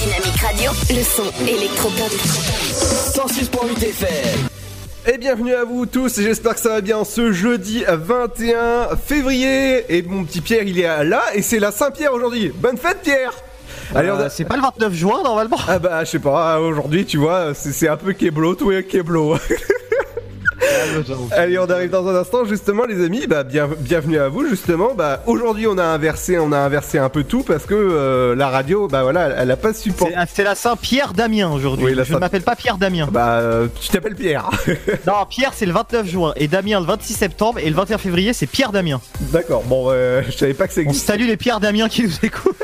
Dynamique Radio. Le son électropop. 106.8 FM. Et bienvenue à vous tous, j'espère que ça va bien ce jeudi 21 février. Et mon petit Pierre, il est là et c'est la Saint-Pierre aujourd'hui. Bonne fête Pierre Allez, a- Euh, c'est pas le 29 juin normalement. Ah bah je sais pas, aujourd'hui tu vois, c'est c'est un peu Keblo, tout est Keblo. Allez, on arrive dans un instant, justement, les amis. Bah, bien, bienvenue à vous, justement. Bah, aujourd'hui, on a inversé, on a inversé un peu tout parce que euh, la radio, bah voilà, elle, elle a pas supporté. C'est c'est la Saint-Pierre Damien aujourd'hui. Oui, Je Saint- ne m'appelle pas Pierre Damien. Bah, euh, tu t'appelles Pierre. Non, Pierre c'est le 29 juin et Damien le 26 septembre et le 21 février c'est Pierre Damien. D'accord. Bon, euh, je savais pas que ça On existait. salue les Pierre Damien qui nous écoutent.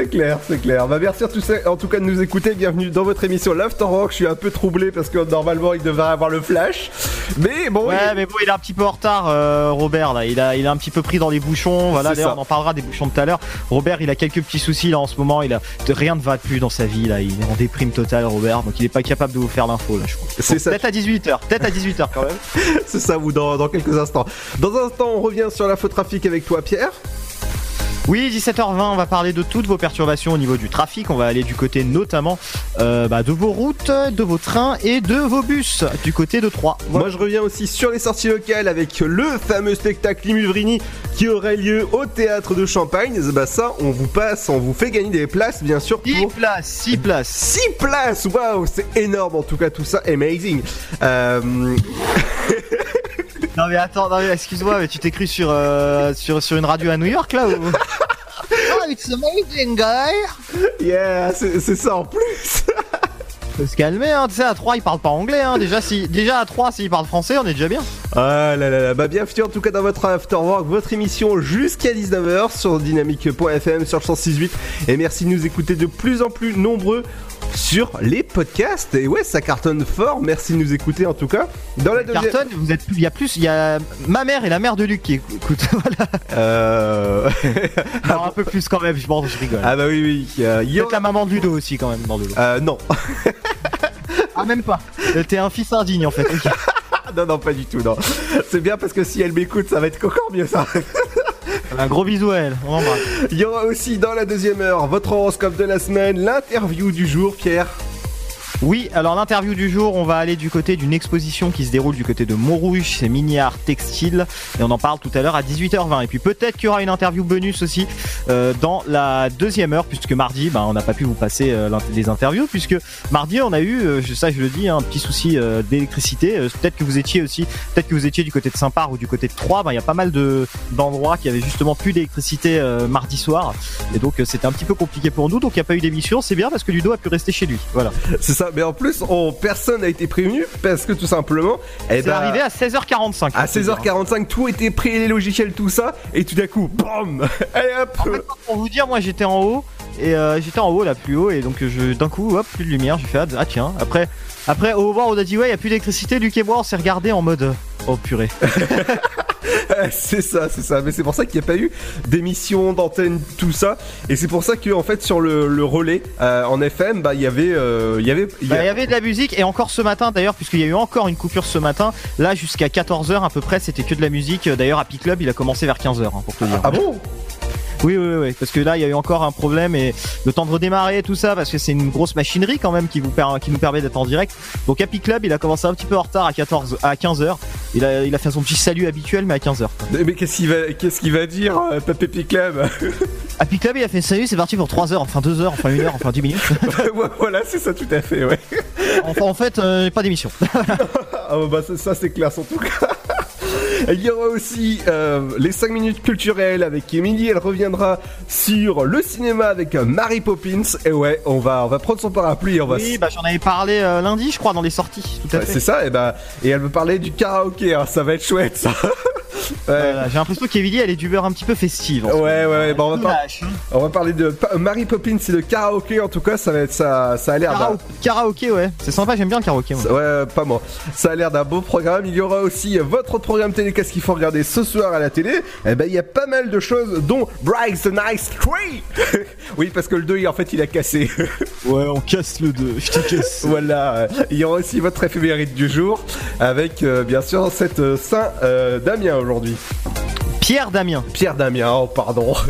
C'est clair, c'est clair. Bah, merci à tous, en tout cas de nous écouter. Bienvenue dans votre émission L'After Rock. Je suis un peu troublé parce que normalement, il devrait avoir le flash. Mais bon, Ouais, il- mais bon, il est un petit peu en retard, euh, Robert. Là, il a, il a un petit peu pris dans les bouchons. Voilà, d'ailleurs, on en parlera des bouchons tout à l'heure. Robert, il a quelques petits soucis là en ce moment. Il a rien ne va plus dans sa vie là. Il est en déprime totale, Robert. Donc, il est pas capable de vous faire l'info là. Je crois. c'est ça. Peut-être à 18h. Peut-être à 18h quand même. C'est ça, vous, dans, dans quelques instants. Dans un instant, on revient sur l'infotrafic avec toi, Pierre. Oui, 17h20, on va parler de toutes vos perturbations au niveau du trafic. On va aller du côté notamment euh, bah, de vos routes, de vos trains et de vos bus du côté de Troyes. Voilà. Moi, je reviens aussi sur les sorties locales avec le fameux spectacle Limuvrini qui aurait lieu au théâtre de Champagne. Bah, ça, on vous passe, on vous fait gagner des places, bien sûr, 6 pour. places, 6 places. 6 places Waouh, c'est énorme en tout cas tout ça, amazing. Euh, Non mais attends, non, mais excuse-moi, mais tu t'es cru sur, euh, sur, sur une radio à New York là ou... Oh, it's amazing, guy! yeah, c'est c'est ça en plus. Faut se calmer, hein, tu sais, à 3 ils parlent pas anglais, hein. Déjà, si, déjà à 3 s'ils parlent français, on est déjà bien. Ah là là là, bah bienvenue en tout cas dans votre Afterwork, votre émission jusqu'à 19h sur dynamique.fm sur le 106.8 et merci de nous écouter de plus en plus nombreux sur les podcasts et ouais ça cartonne fort, merci de nous écouter en tout cas. Dans la deuxième... Carton, vous êtes, il y a plus, il y a ma mère et la mère de Luc qui écoutent, voilà. Euh... Alors, un peu plus quand même, je, bon, je rigole. ah bah oui oui, euh, Peut-être la maman de Ludo aussi quand même dans le lot. Euh, non. Ah même pas. Euh, T'es un fils indigne en fait. ok. Ah, non non pas du tout non. C'est bien parce que si elle m'écoute ça va être encore mieux ça. Un gros bisou à elle. Il y aura aussi dans la deuxième heure votre horoscope de la semaine, l'interview du jour Pierre. Oui, alors l'interview du jour, on va aller du côté d'une exposition qui se déroule du côté de Montrouge, c'est Mini Art Textile, et on en parle tout à l'heure à 18h20. Et puis peut-être qu'il y aura une interview bonus aussi euh, dans la deuxième heure, puisque mardi, ben, on n'a pas pu vous passer euh, les interviews, puisque mardi on a eu, euh, ça je le dis, un petit souci d'électricité. Peut-être que vous étiez aussi, peut-être que vous étiez du côté de Saint-Par ou du côté de Troyes. Ben, Il y a pas mal de d'endroits qui avaient justement plus d'électricité mardi soir, et donc c'était un petit peu compliqué pour nous. Donc il n'y a pas eu d'émission, c'est bien parce que Ludo a pu rester chez lui. Voilà. Mais en plus, on, personne n'a été prévenu parce que tout simplement, eh C'est ben, arrivé à 16h45. à 16h45, tout était prêt, les logiciels, tout ça, et tout d'un coup, BAM Allez hop En fait, pour vous dire, moi j'étais en haut et euh, j'étais en haut là plus haut et donc je d'un coup hop plus de lumière. J'ai fait ah, ah, tiens. Après après au revoir on a dit ouais y a plus d'électricité. Luc et moi on s'est regardé en mode oh purée. C'est ça, c'est ça. Mais c'est pour ça qu'il n'y a pas eu d'émission, d'antenne, tout ça. Et c'est pour ça que, en fait, sur le, le relais euh, en FM, bah, il y avait, euh, il y avait, il y Bah, a- y avait de la musique et encore ce matin d'ailleurs puisqu'il y a eu encore une coupure ce matin. Là jusqu'à 14h à peu près c'était que de la musique. D'ailleurs Happy Club il a commencé vers 15h hein, pour te dire. Ah bon? Oui, oui, oui, parce que là, il y a eu encore un problème et le temps de redémarrer tout ça, parce que c'est une grosse machinerie quand même qui vous per- qui nous permet d'être en direct. Donc Happy Club, il a commencé un petit peu en retard à 14, à 15 h Il a, il a fait son petit salut habituel, mais à 15 h Mais qu'est-ce qu'il va, qu'est-ce qu'il va dire, euh, Papé Piclab Happy Club, il a fait salut, c'est parti pour 3 heures, enfin 2 heures, enfin 1 heure, enfin 10 minutes. Voilà, c'est ça, tout à fait, ouais. enfin, en fait, euh, pas d'émission. Ah bah ça, ça, c'est classe en tout cas. Il y aura aussi euh, les 5 minutes culturelles avec Emily, elle reviendra sur le cinéma avec euh, Mary Poppins. Et ouais, on va, on va prendre son parapluie et on va... Oui, bah j'en avais parlé euh, lundi, je crois, dans les sorties. Tout à Ouais, fait. c'est ça, et bah et elle veut parler du karaoké, hein, ça va être chouette ça. Voilà, J'ai l'impression qu'Evily elle est d'humeur un petit peu festive. en ce Ouais, ouais, ouais. Bon, on, va par- Dommage. on va parler de Pa- Mary Poppins et de karaoké. En tout cas, ça va être ça. Ça a l'air d'un. Karaoké, ouais. C'est sympa, j'aime bien le karaoké. moi. Ouais, pas moi. Ça a l'air d'un beau programme. Il y aura aussi votre programme télé. Qu'est-ce qu'il faut regarder ce soir à la télé? Eh ben, il y a pas mal de choses, dont Bryce the Nice 3 Oui, parce que le 2, il- en fait, il a cassé. Ouais, on casse le 2, je te casse. voilà. Il y aura aussi votre éphéméride du jour, avec euh, bien sûr cette euh, Saint euh, Damien aujourd'hui. Pierre Damien. Pierre Damien, oh pardon.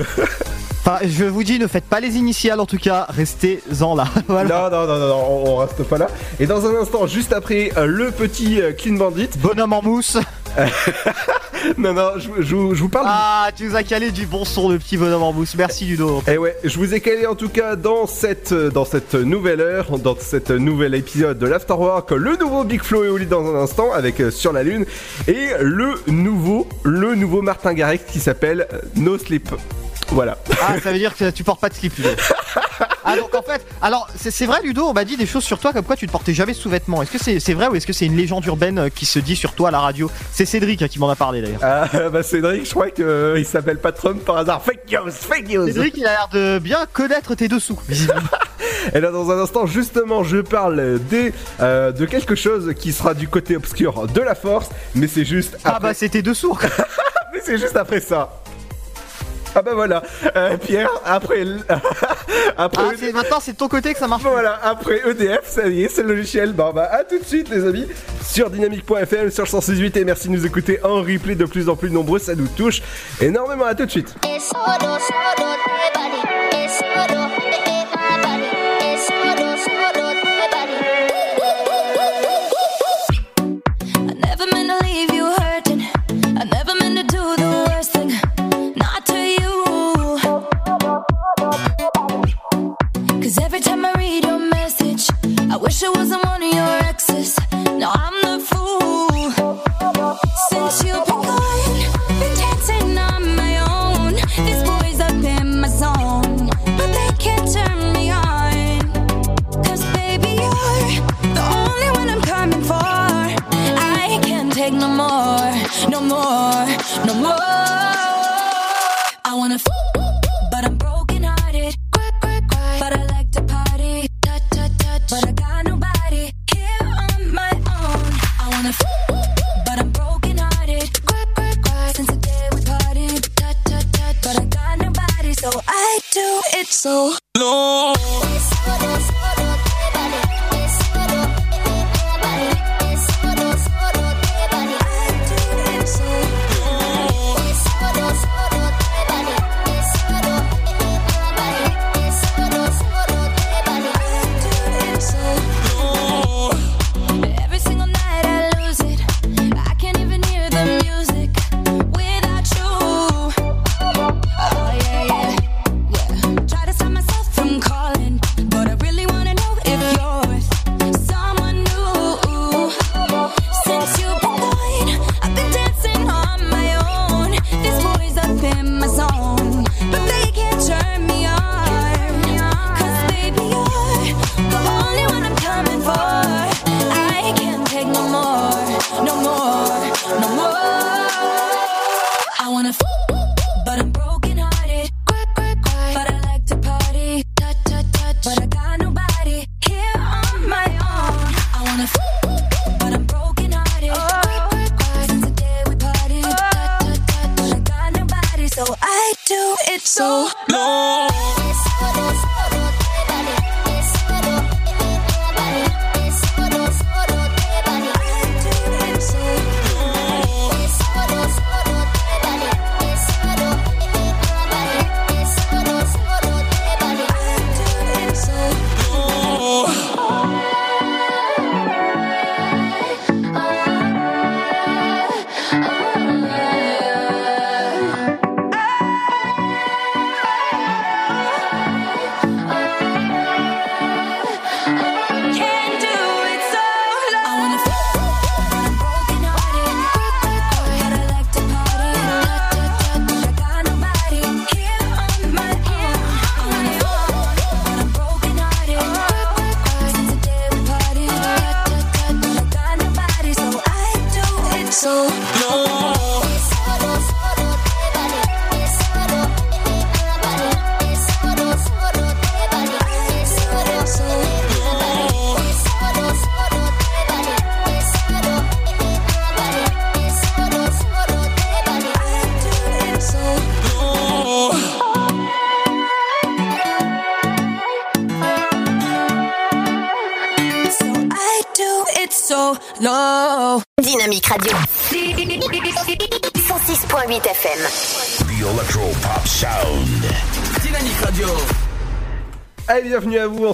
Enfin, je vous dis, ne faites pas les initiales en tout cas, restez-en là. voilà. Non, non, non, non, non, on, on reste pas là. Et dans un instant, juste après, euh, le petit euh, Clean Bandit. Bonhomme en mousse. Non, non, je, je vous- je vous parle. Ah, tu nous as calé du bon son, le petit bonhomme en mousse. Merci Ludo. Et ouais, je vous ai calé en tout cas dans cette, dans cette nouvelle heure, dans cette nouvel épisode de l'Afterwork, le nouveau Big Flo et Oli dans un instant avec euh, Sur la Lune et le nouveau, le nouveau Martin Garrix qui s'appelle No Sleep. Voilà. Ah, ça veut dire que tu portes pas de slip, Ludo. Ah, donc en fait, alors c'est vrai, Ludo, on m'a dit des choses sur toi comme quoi tu ne portais jamais de sous-vêtements. Est-ce que c'est vrai ou est-ce que c'est une légende urbaine euh, qui se dit sur toi à la radio? C'est Cédric hein, qui m'en a parlé d'ailleurs. Ah, bah Cédric, je crois qu'il s'appelle pas Trump par hasard. Fake news, fake news. Cédric, il a l'air de bien connaître tes dessous. Et là, dans un instant, justement, je parle des, euh, de quelque chose qui sera du côté obscur de la force, mais c'est juste Ah après, bah c'est tes dessous. mais c'est juste après ça. Ah bah voilà, Euh, Pierre, après, après, Ah, maintenant c'est de ton côté que ça marche. voilà, après EDF, ça y est, c'est le logiciel. Bon bah à tout de suite les amis sur dynamique.fm, sur le 168 et merci de nous écouter en replay de plus en plus nombreux, ça nous touche énormément. À tout de suite. I never meant to leave you. Cause every time I read your message, I wish it wasn't one of your exes. Now I'm the fool.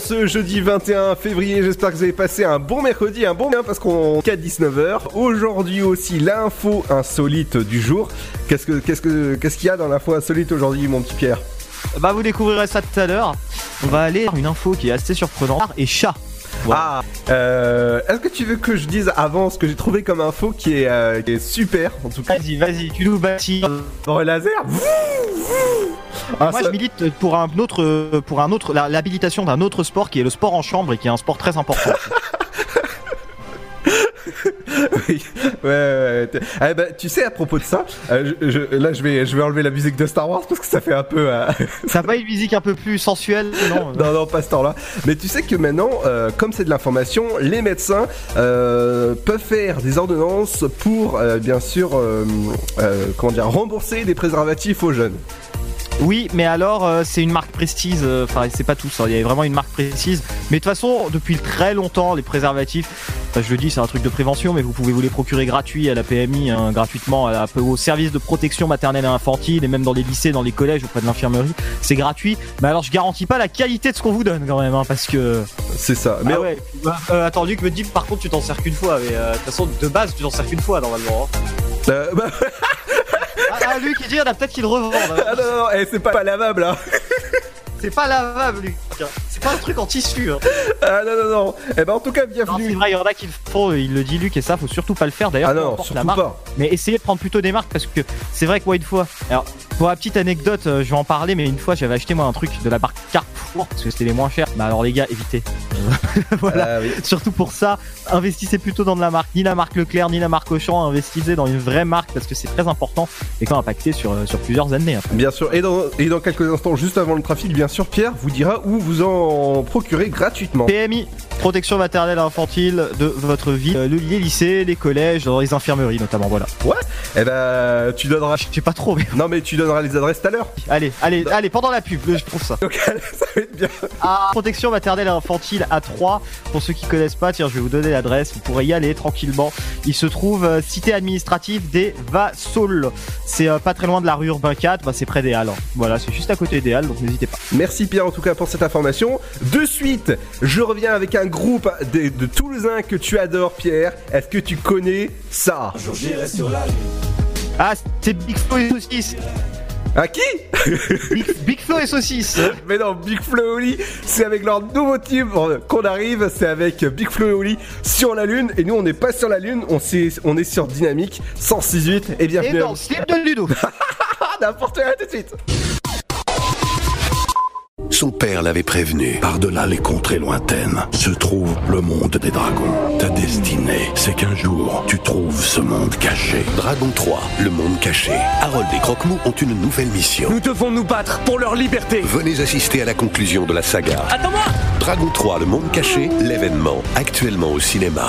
Ce jeudi 21 février. J'espère que vous avez passé un bon mercredi, un bon bien parce qu'on est à 19h. Aujourd'hui aussi l'info insolite du jour. Qu'est-ce que qu'est-ce que qu'est-ce qu'il y a dans l'info insolite aujourd'hui, mon petit Pierre? Bah vous découvrirez ça tout à l'heure. On va aller vers une info qui est assez surprenante et chat. Voilà. Ah, euh, est-ce que tu veux que je dise avant ce que j'ai trouvé comme info qui est, euh, qui est super en tout cas? Vas-y, vas-y, tu nous bâtis. Dans le laser? Ah, Moi ça- je milite pour un autre, pour un autre, l'habilitation d'un autre sport qui est le sport en chambre et qui est un sport très important. Oui, ouais, ouais, ouais. Eh ben, tu sais, à propos de ça, euh, je, je- là, je vais, je vais enlever la musique de Star Wars parce que ça fait un peu. euh, ça va une musique un peu plus sensuelle, non non, non, pas ce temps-là. Mais tu sais que maintenant, euh, comme c'est de l'information, les médecins euh, peuvent faire des ordonnances pour, euh, bien sûr, euh, euh, comment dire, rembourser des préservatifs aux jeunes. Oui, mais alors euh, c'est une marque précise. euh, Enfin, c'est pas tout ça. Il y a vraiment une marque précise. Mais de toute façon, depuis très longtemps, les préservatifs. enfin, je le dis, c'est un truc de prévention, mais vous pouvez vous les procurer gratuits à la PMI, hein, gratuitement, à la- au service de protection maternelle et infantile, et même dans les lycées, dans les collèges, auprès de l'infirmerie. C'est gratuit. Mais alors, je garantis pas la qualité de ce qu'on vous donne quand même, hein, parce que. C'est ça. Mais ah ouais. Euh, attends, Luc me dit, par contre, tu t'en sers qu'une fois. Mais euh, de toute façon, de base, tu t'en sers qu'une fois normalement. hein. euh, bah, Ah, Luc, il dit, on a peut-être qu'il revend. là. ah non, non, non, eh, c'est pas, lavable, hein. C'est pas lavable, Luc. C'est pas un truc en tissu. Hein. Ah non, non, non. Eh ben, en tout cas, Non, c'est bienvenue. vrai, il y en a qui le font, il le dit Luc, et ça, faut surtout pas le faire. D'ailleurs, Ah non, surtout la marque, pas. mais essayez de prendre plutôt des marques parce que c'est vrai que moi, une fois, alors pour la petite anecdote, euh, je vais en parler, mais une fois, j'avais acheté moi un truc de la marque Carrefour parce que c'était les moins chers. Bah alors, les gars, évitez. voilà. Ah oui. Surtout pour ça, investissez plutôt dans de la marque, ni la marque Leclerc, ni la marque Auchan, investissez dans une vraie marque parce que c'est très important et quand impacté sur, euh, sur plusieurs années. après. Bien sûr, et dans, et dans quelques instants, juste avant le trafic, bien sûr, Pierre vous dira où vous en procurez gratuitement. PMI, protection maternelle et infantile de votre ville, euh, les lycées, les collèges, dans les infirmeries notamment. Voilà. Eh ben, tu donneras. Je sais pas trop, mais Non, mais tu les adresses tout à l'heure. allez, allez, allez, pendant la pub, je trouve ça. Donc, ça va être bien. Ah, protection maternelle et infantile à 3. Pour ceux qui connaissent pas, tiens, je vais vous donner l'adresse. Vous pourrez y aller tranquillement. Il se trouve euh, cité administrative des Vassols. C'est euh, pas très loin de la rue Urbain 4. Bah, c'est près des Halles. hein. Voilà, c'est juste à côté des Halles, donc n'hésitez pas. Merci Pierre en tout cas pour cette information. De suite, je reviens avec un groupe de, de Toulousains que tu adores Pierre. Est-ce que tu connais ça? Ah, c'est Big Flo et Saucisse. À qui Big, Big Flo et Saucisse. Mais non, Big Flo et Oli, c'est avec leur nouveau team euh, qu'on arrive, c'est avec Big Flo et Oli sur la Lune. Et nous, on n'est pas sur la Lune, on, est sur Dynamique 106.8. Et Et bienvenue à dans slip de Ludo. N'importe rien, tout de suite. Son père l'avait prévenu. Par-delà les contrées lointaines se trouve le monde des dragons. Ta destinée, c'est qu'un jour, tu trouves ce monde caché. Dragon 3, le monde caché. Harold et Croque-Mou ont une nouvelle mission. Nous devons nous battre pour leur liberté. Venez assister à la conclusion de la saga. Attends-moi Dragon 3, le monde caché, l'événement, actuellement au cinéma.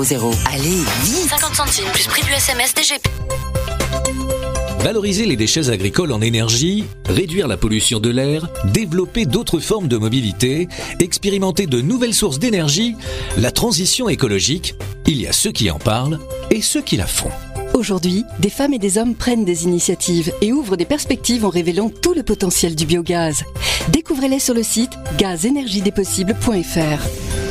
61000. Allez, vite 50 centimes plus prix du SMS DGP. Valoriser les déchets agricoles en énergie, réduire la pollution de l'air, développer d'autres formes de mobilité, expérimenter de nouvelles sources d'énergie, la transition écologique, il y a ceux qui en parlent et ceux qui la font. Aujourd'hui, des femmes et des hommes prennent des initiatives et ouvrent des perspectives en révélant tout le potentiel du biogaz. Découvrez-les sur le site gazénergiedespossibles.fr.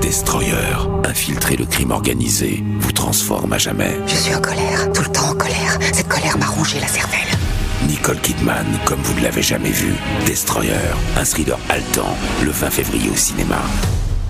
Destroyer, infiltrer le crime organisé, vous transforme à jamais. Je suis en colère, tout le temps en colère. Cette colère m'a rongé la cervelle. Nicole Kidman, comme vous ne l'avez jamais vu. Destroyer, un thriller haletant, le 20 février au cinéma.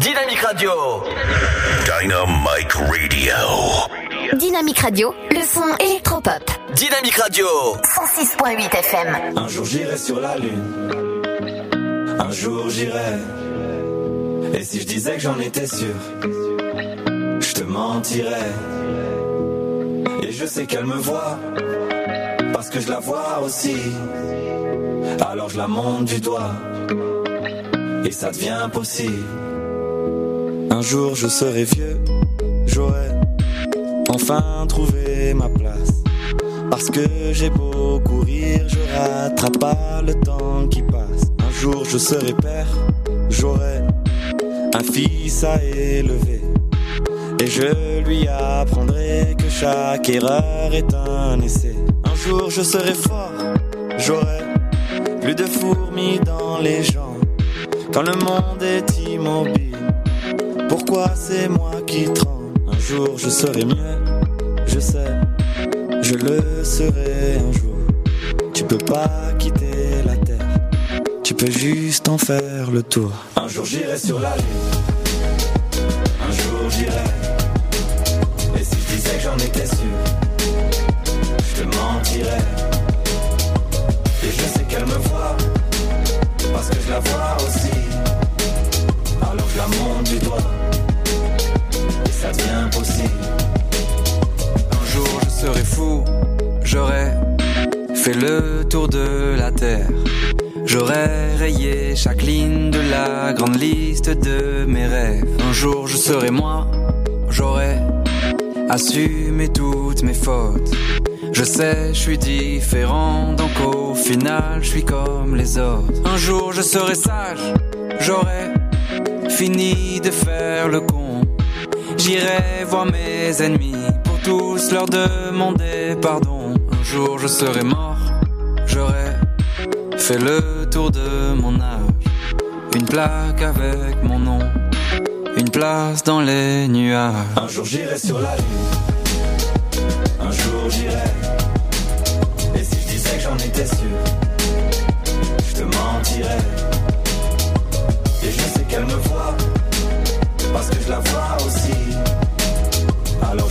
Dynamique Radio. Dynamic Radio. Dynamique Radio, le son électropop. Dynamique Radio. 106.8 FM. Un jour j'irai sur la lune. Un jour j'irai. Et si je disais que j'en étais sûr, je te mentirais. Et je sais qu'elle me voit, parce que je la vois aussi. Alors je la monte du doigt, et ça devient possible. Un jour je serai vieux, j'aurai enfin trouvé ma place. Parce que j'ai beau courir, je rattrape pas le temps qui passe. Un jour je serai père, j'aurai un fils à élever. Et je lui apprendrai que chaque erreur est un essai. Un jour je serai fort, j'aurai plus de fourmis dans les jambes. Quand le monde est immobile. Pourquoi c'est moi qui tremble Un jour je serai mieux, je sais, je le serai un jour. Tu peux pas quitter la terre, tu peux juste en faire le tour. Un jour j'irai sur la lune, un jour j'irai. Et si je disais que j'en étais sûr, je te mentirais. Et je sais qu'elle me voit, parce que je la vois aussi. Alors je la monte du doigt Un jour je serai fou, j'aurai fait le tour de la terre. J'aurais rayé chaque ligne de la grande liste de mes rêves. Un jour je serai moi, j'aurai assumé toutes mes fautes. Je sais, je suis différent, donc au final, je suis comme les autres. Un jour je serai sage, j'aurai fini de faire le con. J'irai voir mes ennemis pour tous leur demander pardon. Un jour je serai mort, j'aurai fait le tour de mon âge. Une plaque avec mon nom, une place dans les nuages. Un jour j'irai sur la lune, un jour j'irai. Et si je disais que j'en étais sûr, je te mentirais. Et je sais qu'elle me voit, parce que je la vois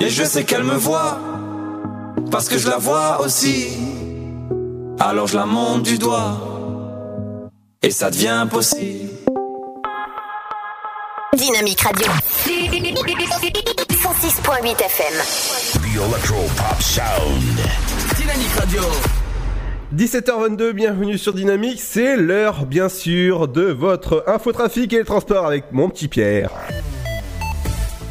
Et je sais qu'elle me voit, Parce que je la vois aussi. Alors je la monte du doigt. Et ça devient possible. Dynamique Radio. 106.8 FM. The Electro Pop Sound. Dynamique Radio. 17h22, bienvenue sur Dynamique, c'est l'heure bien sûr de votre infotrafic et le transport avec mon petit Pierre.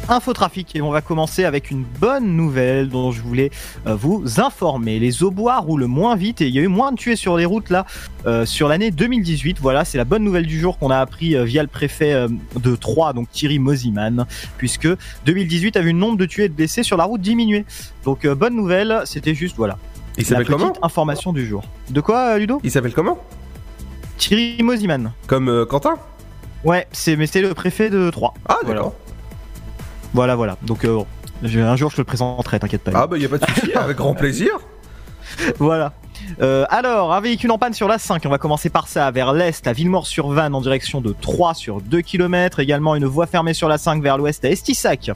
Infotrafic et on va commencer avec une bonne nouvelle dont je voulais euh, vous informer. Les aubois roulent moins vite et il y a eu moins de tués sur les routes là euh, sur l'année 2018. Voilà, c'est la bonne nouvelle du jour qu'on a appris euh, via le préfet de Troyes, donc Thierry Mosiman, puisque 2018 a vu le nombre de tués et de blessés sur la route diminuer. Donc euh, bonne nouvelle, c'était juste voilà. Il la s'appelle petite comment? information du jour. De quoi Ludo? Il s'appelle comment? Thierry Mosiman. Comme euh, Quentin? Ouais, c'est mais c'est le préfet de Troyes. Ah d'accord. Voilà voilà. Donc euh, un jour je te le présenterai, t'inquiète pas. Ah bah y a pas de souci, avec grand plaisir. Voilà. Euh, alors, un véhicule en panne sur la 5, on va commencer par ça, vers l'est, à Villemort-sur-Vanne, en direction de 3 sur 2 km. Également, une voie fermée sur la 5 vers l'ouest à Estissac.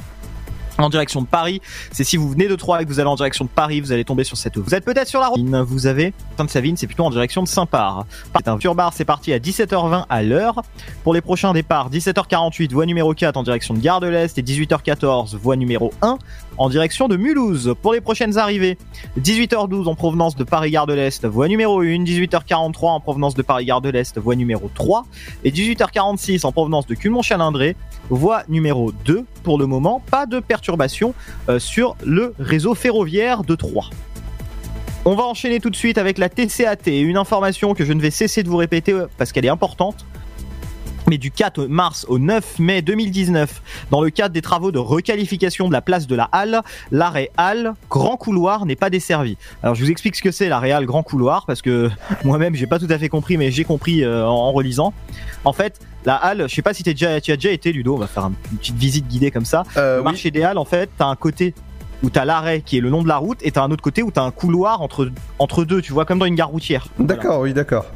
En direction de Paris, c'est si vous venez de Troyes et que vous allez en direction de Paris, vous allez tomber sur cette voie. Vous êtes peut-être sur la route. Vous avez Sainte-Savine, c'est plutôt en direction de Saint-Par. C'est un turbar, c'est parti à 17h20 à l'heure. Pour les prochains départs, 17h48, voie numéro 4 en direction de Gare de l'Est et 18h14, voie numéro 1 en direction de Mulhouse. Pour les prochaines arrivées, 18h12 en provenance de Paris-Gare de l'Est, voie numéro 1, 18h43 en provenance de Paris-Gare de l'Est, voie numéro 3, et 18h46 en provenance de Culmont-Chalindré, voie numéro 2. Pour le moment, pas de perturbation euh, sur le réseau ferroviaire de Troyes. On va enchaîner tout de suite avec la TCAT, une information que je ne vais cesser de vous répéter euh, parce qu'elle est importante. Mais du 4 mars au 9 mai 2019, dans le cadre des travaux de requalification de la place de la Halle, l'arrêt Halle Grand Couloir n'est pas desservi. Alors je vous explique ce que c'est l'arrêt Halle Grand Couloir parce que moi-même j'ai pas tout à fait compris, mais j'ai compris euh, en, relisant. En fait, la Halle, je sais pas si t'es déjà, tu as déjà été Ludo, on va faire un- une petite visite guidée comme ça. le marché des Halles, en fait, t'as un côté où t'as l'arrêt qui est le long de la route et t'as un autre côté où t'as un couloir entre entre deux, tu vois, comme dans une gare routière. D'accord, oui, d'accord.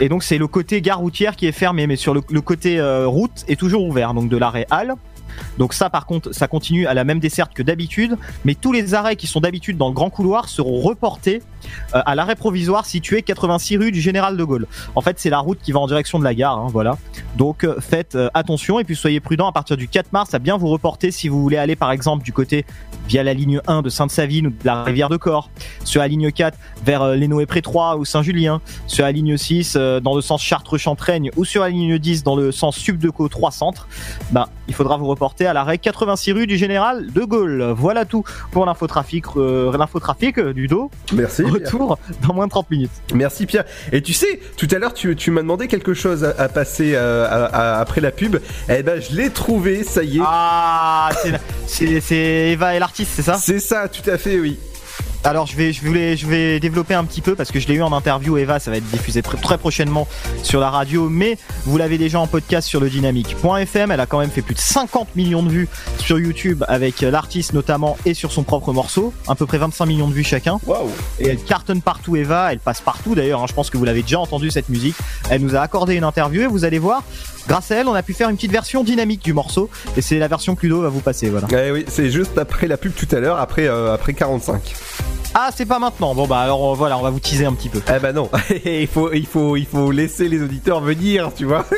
Et donc c'est le côté gare routière qui est fermé, mais sur le, côté euh, route est toujours ouvert, donc de l'arrêt Halle. Donc ça par contre, ça continue à la même desserte que d'habitude, mais tous les arrêts qui sont d'habitude dans le grand couloir seront reportés euh, à l'arrêt provisoire situé 86 rue du Général de Gaulle. En fait, c'est la route qui va en direction de la gare, hein, voilà. Donc euh, faites euh, attention et puis soyez prudents. À partir du 4 mars à bien vous reporter si vous voulez aller par exemple du côté via la ligne 1 de Sainte-Savine ou de la rivière de Corps, sur la ligne 4 vers les Noé-Pré-3 ou Saint-Julien, sur la ligne 6 euh, dans le sens Chartres-Chantraigne ou sur la ligne 10 dans le sens Subdeco 3 Centre, ben, il faudra vous reporter à l'arrêt 86 rue du Général de Gaulle. Voilà tout pour l'infotrafic, euh, l'infotrafic euh, du dos. Merci. Retour dans moins de 30 minutes. Merci Pierre. Et tu sais, tout à l'heure tu, tu m'as demandé quelque chose à, à passer euh, à- à- après la pub. Eh ben je l'ai trouvé, ça y est. Ah, c'est Eva et l'artiste, c'est ça? C'est ça, tout à fait, oui. Alors je vais, je voulais, je vais développer un petit peu parce que je l'ai eu en interview. Eva, ça va être diffusé tr- très prochainement sur la radio, mais vous l'avez déjà en podcast sur le dynamique.fm. Elle a quand même fait plus de 50 millions de vues sur YouTube avec l'artiste notamment et sur son propre morceau, à peu près 25 millions de vues chacun. Waouh Et elle cartonne partout, Eva. Elle passe partout d'ailleurs. hein. Je pense que vous l'avez déjà entendu cette musique. Elle nous a accordé une interview et vous allez voir. Grâce à elle, on a pu faire une petite version dynamique du morceau et c'est la version que Ludo va vous passer. Voilà. Eh oui, c'est juste après la pub tout à l'heure, après, euh, après 45. Ah, c'est pas maintenant. Bon bah alors euh, voilà, on va vous teaser un petit peu. Eh ben non, il faut, il faut, il faut laisser les auditeurs venir, tu vois.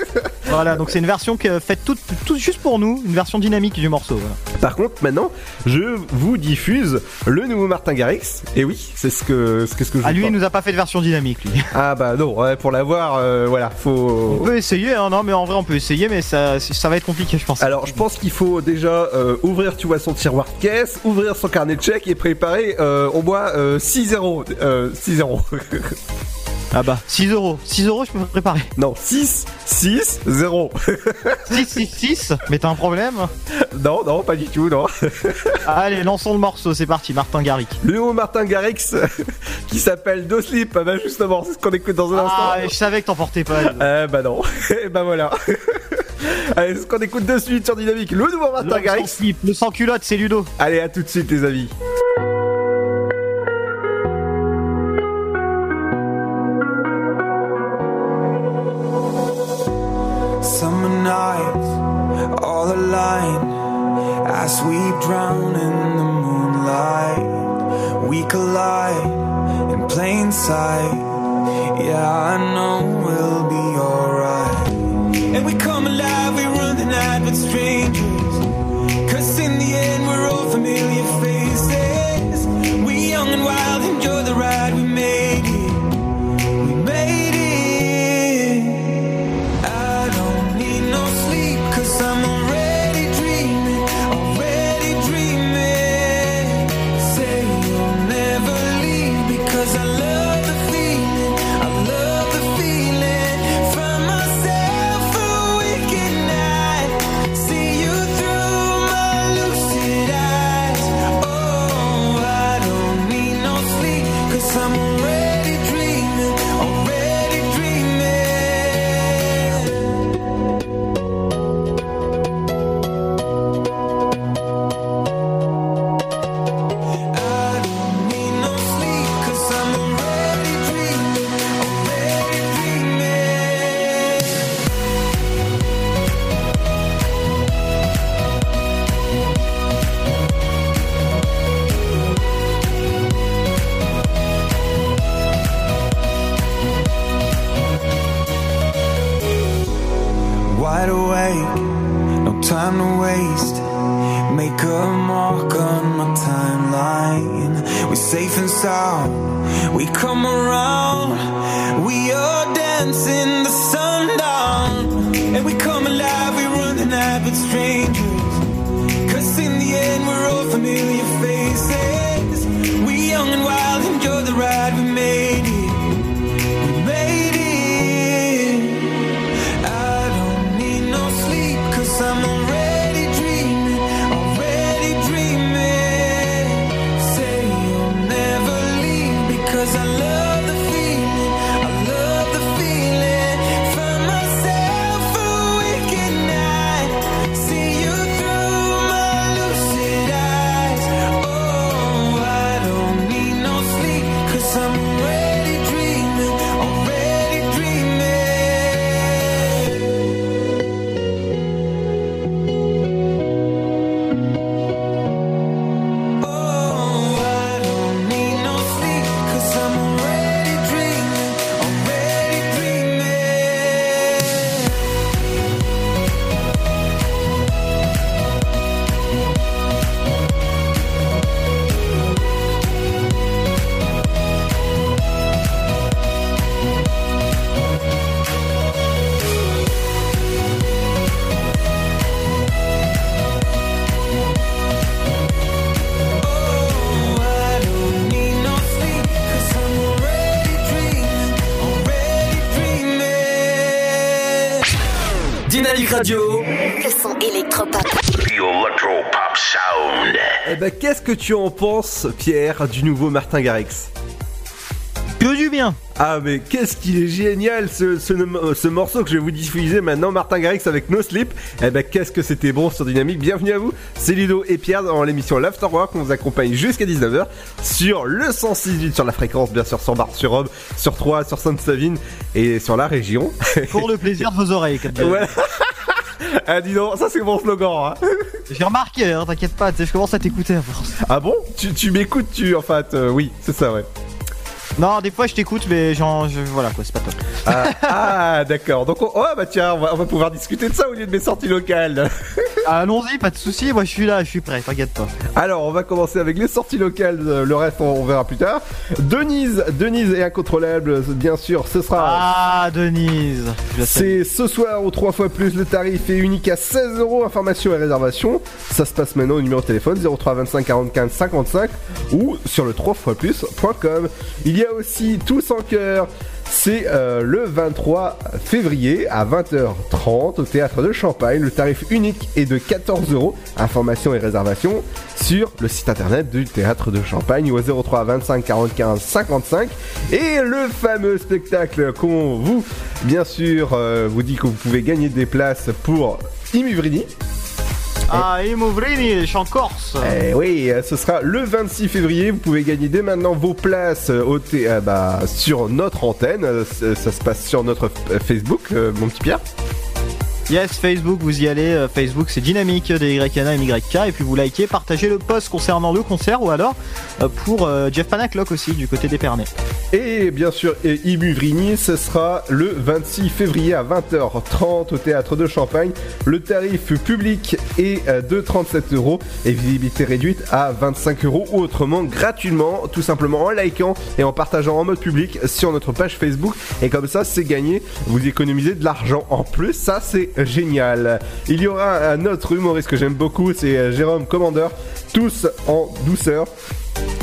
Voilà, donc c'est une version que faite toute, toute juste pour nous, une version dynamique du morceau. voilà. Par contre, maintenant, je vous diffuse le nouveau Martin Garrix. Et oui, c'est ce que, ce que, ce que je Ah lui, il nous a pas fait de version dynamique lui. Ah bah non, ouais, pour l'avoir, euh, voilà, faut. On peut essayer, hein, non mais en vrai on peut essayer, mais ça, ça va être compliqué je pense. Alors, je pense qu'il faut déjà euh, ouvrir, tu vois, son tiroir de caisse, ouvrir son carnet de chèques et préparer euh, au moins euh, 6-0. Euh, 6-0. Ah bah 6 euros, 6 euros je peux me préparer. non, 6, 6, 0. 6, 6, 6, mais t'as un problème non, non, pas du tout, non. Allez, lançons le morceau, c'est parti, Martin Garrick. Le nouveau Martin Garrix qui s'appelle Do Sleep, ah bah justement, c'est ce qu'on écoute dans un instant. Ah, je savais que t'en portais pas. Eh bah non, et bah voilà. Allez, c'est ce qu'on écoute de suite sur Dynamique, le nouveau Martin Garrix. slip, le sans culotte, c'est Ludo. Allez, à tout de suite les amis. Dynamique Radio. Le son électropop. Electropop Sound. Eh ben, qu'est-ce que tu en penses, Pierre, du nouveau Martin Garrix? Que du bien Ah, mais qu'est-ce qu'il est génial ce, ce, ce morceau que je vais vous diffuser maintenant, Martin Garrix avec No Sleep. Eh ben, qu'est-ce que c'était bon sur Dynamique. Bienvenue à vous, c'est Ludo et Pierre dans l'émission L'Afterwork. On vous accompagne jusqu'à 19h sur le 106.8 sur la fréquence, bien sûr, sur Bar, sur Robe, sur Troyes, sur Sainte-Savine et sur la région. Pour le plaisir de vos oreilles, comme. Voilà. Ah, dis donc, ça c'est mon slogan. Hein. J'ai remarqué, hein, t'inquiète pas, je commence à t'écouter à force. Ah bon? Tu, tu m'écoutes, tu. En fait, euh, oui, c'est ça, ouais. Non, des fois je t'écoute, mais genre, je- voilà quoi, c'est pas top. Ah, ah, d'accord. Donc, on- oh bah tiens, on va, on va pouvoir discuter de ça au lieu de mes sorties locales. Allons-y, pas de soucis, moi je suis là, je suis prêt, t'inquiète pas. Alors, on va commencer avec les sorties locales. euh, Le reste, on, on verra plus tard. Denise, Denise est incontrôlable, bien sûr. Ce sera. Ah, Denise. C'est ce soir au 3 fois plus. Le tarif est unique à 16 euros. Information et réservation. Ça se passe maintenant au numéro de téléphone 03 25 45 55 ou sur le 3 fois plus.com. Il y a aussi Tous en cœur. C'est euh, le 23 février à 20h30 au théâtre de Champagne. Le tarif unique est de 14 euros. Information et réservation sur le site internet du théâtre de Champagne au 03 25 45 55. Et le fameux spectacle qu'on vous, bien sûr, euh, vous dit que vous pouvez gagner des places pour Imuvrini. Ah, Imouvrini, chant corse Eh oui, euh, ce sera le 26 février. Vous pouvez gagner dès maintenant vos places euh, au thé- euh, bah, sur notre antenne. Ça se passe sur notre Facebook, mon petit Pierre. Yes, Facebook, vous y allez. euh, Facebook, c'est dynamique des YNA et MYK. Et puis vous likez, partagez le post concernant le concert ou alors euh, pour euh, Jeff Panaclock aussi du côté d'Épernay. Et bien sûr, et Ibu-Vrigny, ce sera le 26 février à 20h30 au théâtre de Champagne. Le tarif public est euh, de 37 euros et visibilité réduite à 25 euros ou autrement gratuitement, tout simplement en likant et en partageant en mode public sur notre page Facebook. Et comme ça, c'est gagné. Vous économisez de l'argent en plus. Ça, c'est génial. Il y aura un autre humoriste que j'aime beaucoup, c'est euh, Jérôme Commander. Tous en douceur.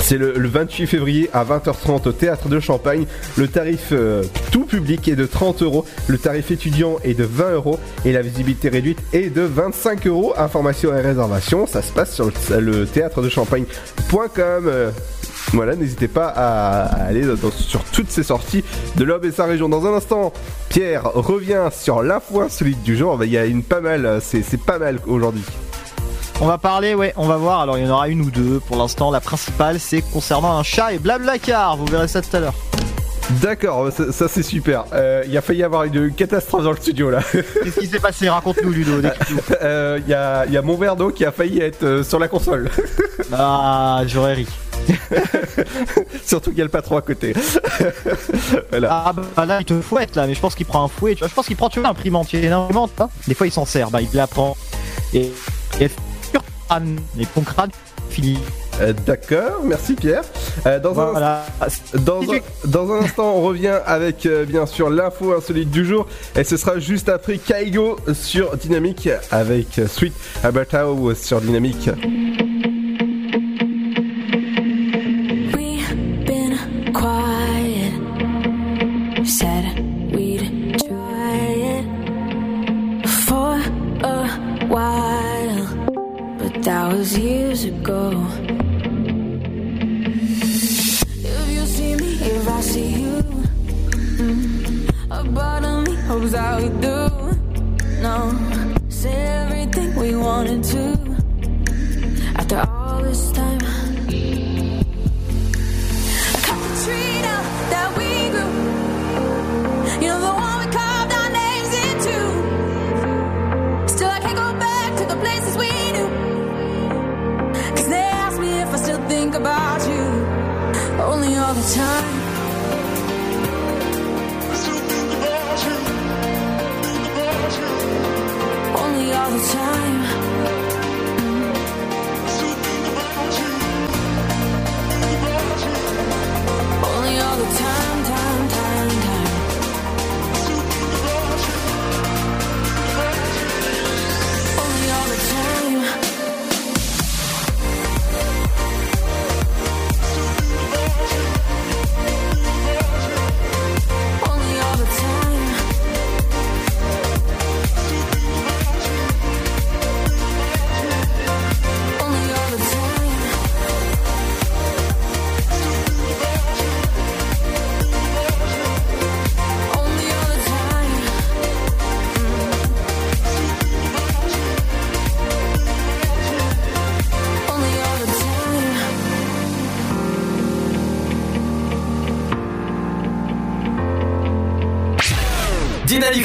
C'est le, le 28 février à 20h30 au théâtre de Champagne. Le tarif euh, tout public est de 30 euros, le tarif étudiant est de 20 euros et la visibilité réduite est de 25 euros. Information et réservation, ça se passe sur le, le théâtre de Champagne.com. Voilà, n'hésitez pas à, aller dans- sur toutes ces sorties de l'Aube et sa région. Dans un instant, Pierre revient sur l'info insolite du jour. Il y a une pas mal, c'est c'est pas mal aujourd'hui. On va parler, ouais, on va voir. Alors il y en aura une ou deux. Pour l'instant, la principale, c'est concernant un chat et blablacar. Vous verrez ça tout à l'heure. D'accord, ça, ça, c'est super. Euh, Il a failli y avoir une catastrophe dans le studio là. Qu'est-ce qui s'est passé? Raconte-nous, Ludo. Euh, Il y, a, il y a mon verre d'eau qui a failli être euh, sur la console. Ah, j'aurais ri. Surtout qu'il y a le patron à côté. voilà. Ah bah là il te fouette là mais je pense qu'il prend un fouet je pense qu'il prend tu vois l'imprimante il y a une imprimante hein des fois il s'en sert bah il la prend et et crâne et ton crâne fini Euh, D'accord, merci Pierre. Euh, dans, Voilà. un, dans, un, dans un instant, on revient avec euh, bien sûr l'info insolite du jour et ce sera juste après Kaigo sur Dynamique avec Sweet Abatao sur Dynamique.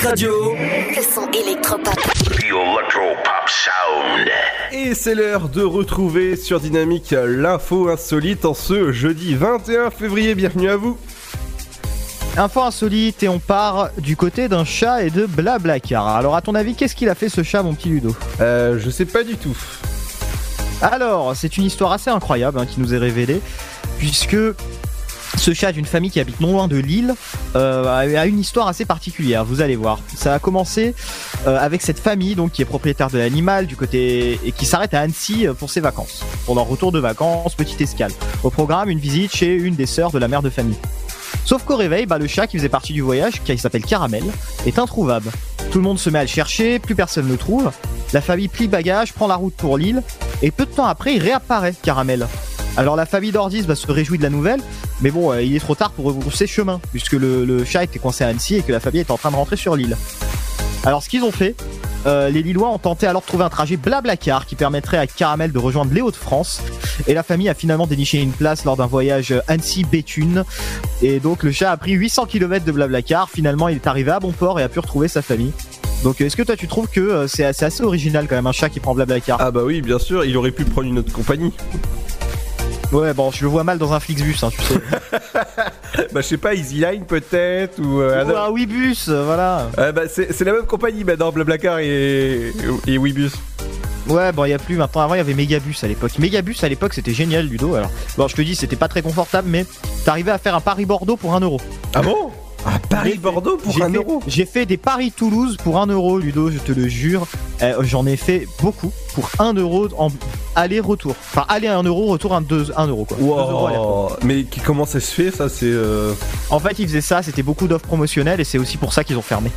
Radio. Le son électropop. Et c'est l'heure de retrouver sur Dynamique l'info insolite en ce jeudi 21 février. Bienvenue à vous. Info insolite et on part du côté d'un chat et de blablacar. Alors à ton avis qu'est-ce qu'il a fait ce chat mon petit Ludo? Euh, je sais pas du tout. Alors c'est une histoire assez incroyable hein, qui nous est révélée puisque ce chat d'une famille qui habite non loin de Lille euh, a une histoire assez particulière. Vous allez voir. Ça a commencé euh, avec cette famille donc qui est propriétaire de l'animal du côté et qui s'arrête à Annecy euh, pour ses vacances. Leur retour de vacances, petite escale. Au programme, une visite chez une des sœurs de la mère de famille. Sauf qu'au réveil, bah, le chat qui faisait partie du voyage, qui s'appelle Caramel, est introuvable. Tout le monde se met à le chercher, plus personne ne le trouve. La famille plie bagage, prend la route pour Lille, et peu de temps après, il réapparaît, Caramel. Alors la famille d'Ordis bah, se réjouit de la nouvelle, mais bon, euh, il est trop tard pour retrousser chemin, puisque le, chat était coincé à Annecy et que la famille est en train de rentrer sur l'île. Alors ce qu'ils ont fait, euh, les Lillois ont tenté alors de trouver un trajet blablacar qui permettrait à Caramel de rejoindre les Hauts-de-France. Et la famille a finalement déniché une place lors d'un voyage Annecy-Béthune. Et donc le chat a pris 800 km de blablacar. Finalement, il est arrivé à bon port et a pu retrouver sa famille. Donc est-ce que toi tu trouves que euh, c'est c'est assez original quand même un chat qui prend Blablacar? Ah bah oui, bien sûr, il aurait pu prendre une autre compagnie. Ouais bon je le vois mal dans un Flixbus hein, tu sais. bah je sais pas, Easyline peut-être ou euh, Ou un Webus, euh, voilà. Ah bah c'est c'est la même compagnie maintenant, Blablacar et, et Webus. Ouais, bon, il y a plus maintenant. Avant, il y avait Megabus à l'époque. Megabus à l'époque, c'était génial, Ludo. Alors, bon, je te dis, c'était pas très confortable, mais t'arrivais à faire un Paris-Bordeaux pour 1 euro. Ah bon? Ah Paris-Bordeaux pour J'ai 1 fait- euro J'ai fait des Paris-Toulouse pour 1 euro, Ludo, je te le jure. Euh, J'en ai fait beaucoup pour 1 euro en aller-retour. Enfin, aller à 1 euro, retour à 2 1 euro, quoi. 2 euros aller-retour. Wow. Mais comment ça se fait ça C'est euh... En fait, ils faisaient ça, c'était beaucoup d'offres promotionnelles et c'est aussi pour ça qu'ils ont fermé.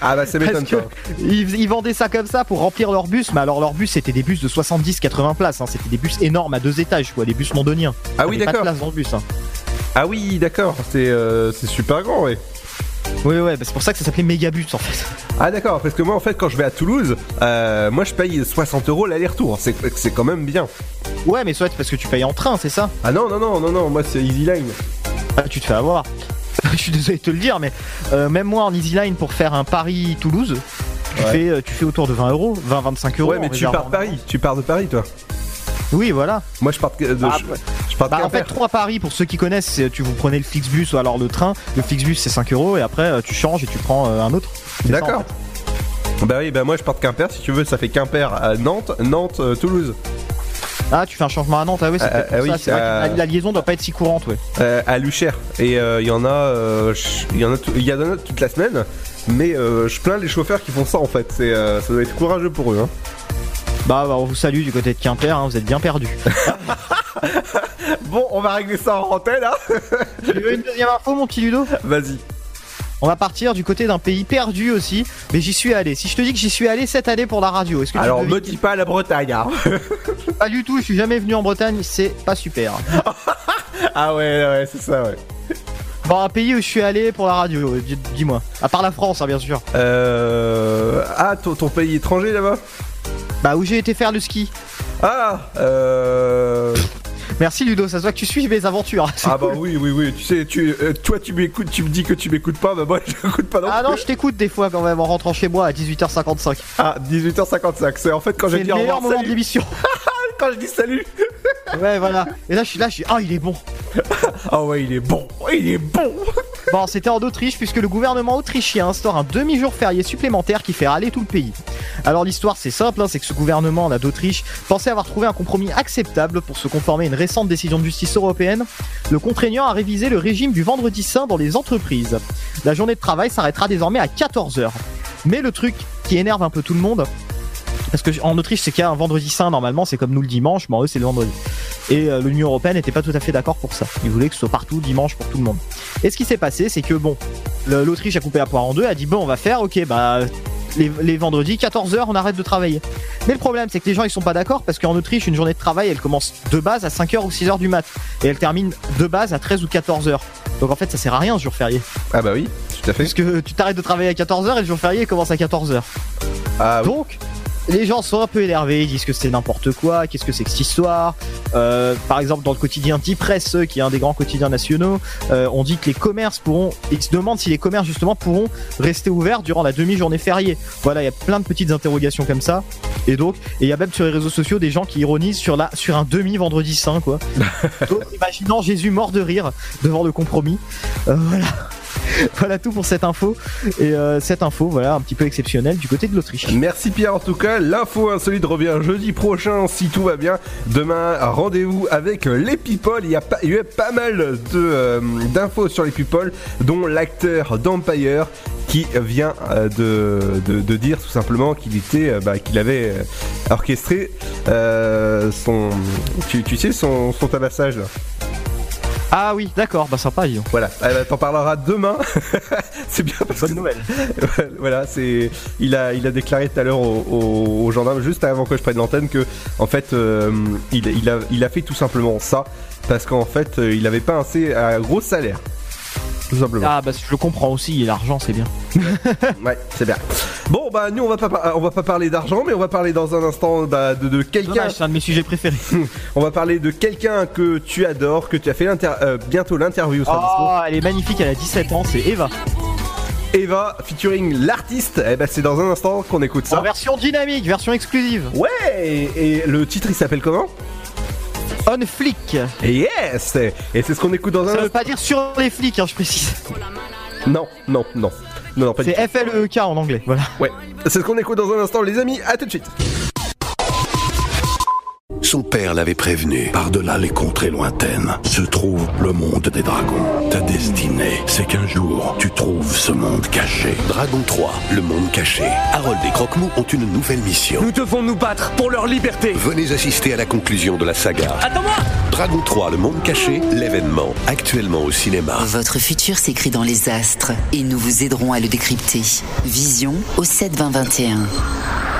Ah bah ça m'étonne pas. ils, ils vendaient ça comme ça pour remplir leur bus, mais alors leur bus c'était des bus de 70-80 places, hein. c'était des bus énormes à deux étages, quoi, des bus londoniens. Ah oui, T'avais pas de d'accord. place dans le bus. hein. Ah oui, d'accord, c'est euh, c'est super grand, ouais. Oui, ouais, bah c'est pour ça que ça s'appelait Mégabus en fait. Ah d'accord, parce que moi en fait quand je vais à Toulouse, euh, moi je paye 60 euros l'aller-retour, c'est c'est quand même bien. Ouais, mais soit parce que tu payes en train, c'est ça? Ah non non non non non, moi c'est Easyline. Ah, tu te fais avoir. Je suis désolé de te le dire, mais euh, même moi en EasyLine pour faire un Paris-Toulouse, tu, Ouais. fais, tu fais autour de 20 euros, 20-25 euros. Ouais mais tu pars de Paris, tu pars de Paris toi. Oui, voilà. Moi je pars de, Ah, je, ouais. je pars de Bah, en fait, trois paris pour ceux qui connaissent, tu vous prenez le Flixbus ou alors le train. Le Flixbus c'est 5 euros et après euh, tu changes et tu prends euh, un autre. En D'accord. Bah oui, bah moi je pars de Quimper, si tu veux, ça fait Quimper à Nantes, Nantes, euh, Toulouse. Ah, tu fais un changement à Nantes, ah ouais, c'est ça. vrai la, liaison doit pas être si courante, ouais. Euh, à Luchère. Et euh, il y en a, euh, il y en a, il y en a toute la semaine. Mais je plains les chauffeurs qui font ça en fait. C'est, euh, ça doit être courageux pour eux. Hein. Bah, bah, on vous salue du côté de Quimper, hein, vous êtes bien perdus. Bon, on va régler ça en antenne. Hein tu veux une deuxième info, mon petit Ludo? Vas-y. On va partir du côté d'un pays perdu aussi, mais j'y suis allé. Si je te dis que j'y suis allé cette année pour la radio, est-ce que tu Alors me dis pas la Bretagne. Hein. Pas du tout, je suis jamais venu en Bretagne, c'est pas super. ah ouais, ouais, c'est ça, ouais. Bon, un pays où je suis allé pour la radio, euh, dis- dis-moi. À part la France, hein, bien sûr. Euh... Ah, ton, ton pays étranger là-bas? Bah, où j'ai été faire le ski. Ah, euh... Merci Ludo, ça se voit que tu suis mes aventures. C'est Ah bah oui, oui, oui. Tu sais, tu, euh, toi tu m'écoutes, tu me dis que tu m'écoutes pas, bah moi je m'écoute pas non Ah plus. non, je t'écoute des fois quand même en rentrant chez moi à 18h55. Ah, 18h55. C'est en fait quand C'est j'ai dit le au meilleur revoir, moment de salut. l'émission. quand je dis salut. ouais, voilà. Et là, je suis là, je suis. Ah, il est bon. Ah ouais, il est bon. Il est bon. Bon, c'était en Autriche puisque le gouvernement autrichien instaure un demi-jour férié supplémentaire qui fait râler tout le pays. Alors l'histoire c'est simple, hein, c'est que ce gouvernement là d'Autriche pensait avoir trouvé un compromis acceptable pour se conformer à une récente décision de justice européenne, le contraignant à réviser le régime du vendredi saint dans les entreprises. La journée de travail s'arrêtera désormais à 14h. Mais le truc qui énerve un peu tout le monde, parce que en Autriche, c'est qu'il y a un vendredi saint normalement, c'est comme nous le dimanche, mais en eux c'est le vendredi. Et euh, l'Union européenne n'était pas tout à fait d'accord pour ça. Ils voulaient que ce soit partout dimanche pour tout le monde. Et ce qui s'est passé, c'est que bon, l'Autriche a coupé la poire en deux, a dit bon, on va faire, ok, bah les, les vendredis 14h, on arrête de travailler. Mais le problème, c'est que les gens ils sont pas d'accord parce qu'en Autriche, une journée de travail, elle commence de base à 5h ou 6h du mat et elle termine de base à 13 ou 14h. Donc en fait, ça sert à rien ce jour férié. Ah bah oui, tout à fait. Parce que tu t'arrêtes de travailler à 14h et le jour férié commence à 14h. Ah oui. Les gens sont un peu énervés, ils disent que c'est n'importe quoi, qu'est-ce que c'est que cette histoire. Euh, par exemple, dans le quotidien Presse, qui est un des grands quotidiens nationaux, euh, on dit que les commerces pourront, ils se demandent si les commerces justement pourront rester ouverts durant la demi-journée fériée. Voilà, il y a plein de petites interrogations comme ça. Et donc, et il y a même sur les réseaux sociaux des gens qui ironisent sur la, sur un demi vendredi saint, quoi. Donc, imaginant Jésus mort de rire devant le compromis. Euh, voilà. Voilà tout pour cette info. Et euh, cette info, voilà, un petit peu exceptionnelle du côté de l'Autriche. Merci Pierre en tout cas. L'info insolite revient jeudi prochain si tout va bien. Demain, rendez-vous avec les people. Il y a pas, pas mal euh, d'infos sur les people, dont l'acteur d'Empire qui vient euh, de, dire tout simplement qu'il était, bah, qu'il avait orchestré son, tu, sais, son, tabassage. Ah oui, d'accord, bah sympa. Voilà, ben, t'en parleras demain. c'est bien parce Bonne que nouvelle. voilà, c'est il a il a déclaré tout à l'heure aux gendarmes juste avant que je prenne l'antenne que en fait euh, il, il a il a fait tout simplement ça parce qu'en fait euh, il avait pas assez un gros salaire. Tout simplement. Ah bah je le comprends aussi, l'argent c'est bien. Ouais, c'est bien. Bon bah nous on va pas on va pas parler d'argent mais on va parler dans un instant bah, de, de quelqu'un c'est un de mes sujets préférés. on va parler de quelqu'un que tu adores, que tu as fait euh, bientôt l'interview. Oh, elle est magnifique, elle a 17 ans, c'est Eva. Eva featuring l'artiste. Eh ben c'est dans un instant qu'on écoute ça. En version dynamique, version exclusive. Ouais, et, et le titre il s'appelle comment? On flic. Et Yes Et c'est ce qu'on écoute dans un Ça veut pas dire sur les flics, hein, je précise. Non, non, non. Non, non, pas C'est FLEK en anglais, voilà. Ouais, c'est ce qu'on écoute dans un instant, les amis. À tout de suite. Son père l'avait prévenu. Par-delà les contrées lointaines se trouve le monde des dragons. Ta destinée, c'est qu'un jour, tu trouves ce monde caché. Dragon 3, le monde caché. Harold et Croque-Mou ont une nouvelle mission. Nous devons nous battre pour leur liberté. Venez assister à la conclusion de la saga. Attends-moi Dragon 3, le monde caché, l'événement, actuellement au cinéma. Votre futur s'écrit dans les astres et nous vous aiderons à le décrypter. Vision au 7 20 21.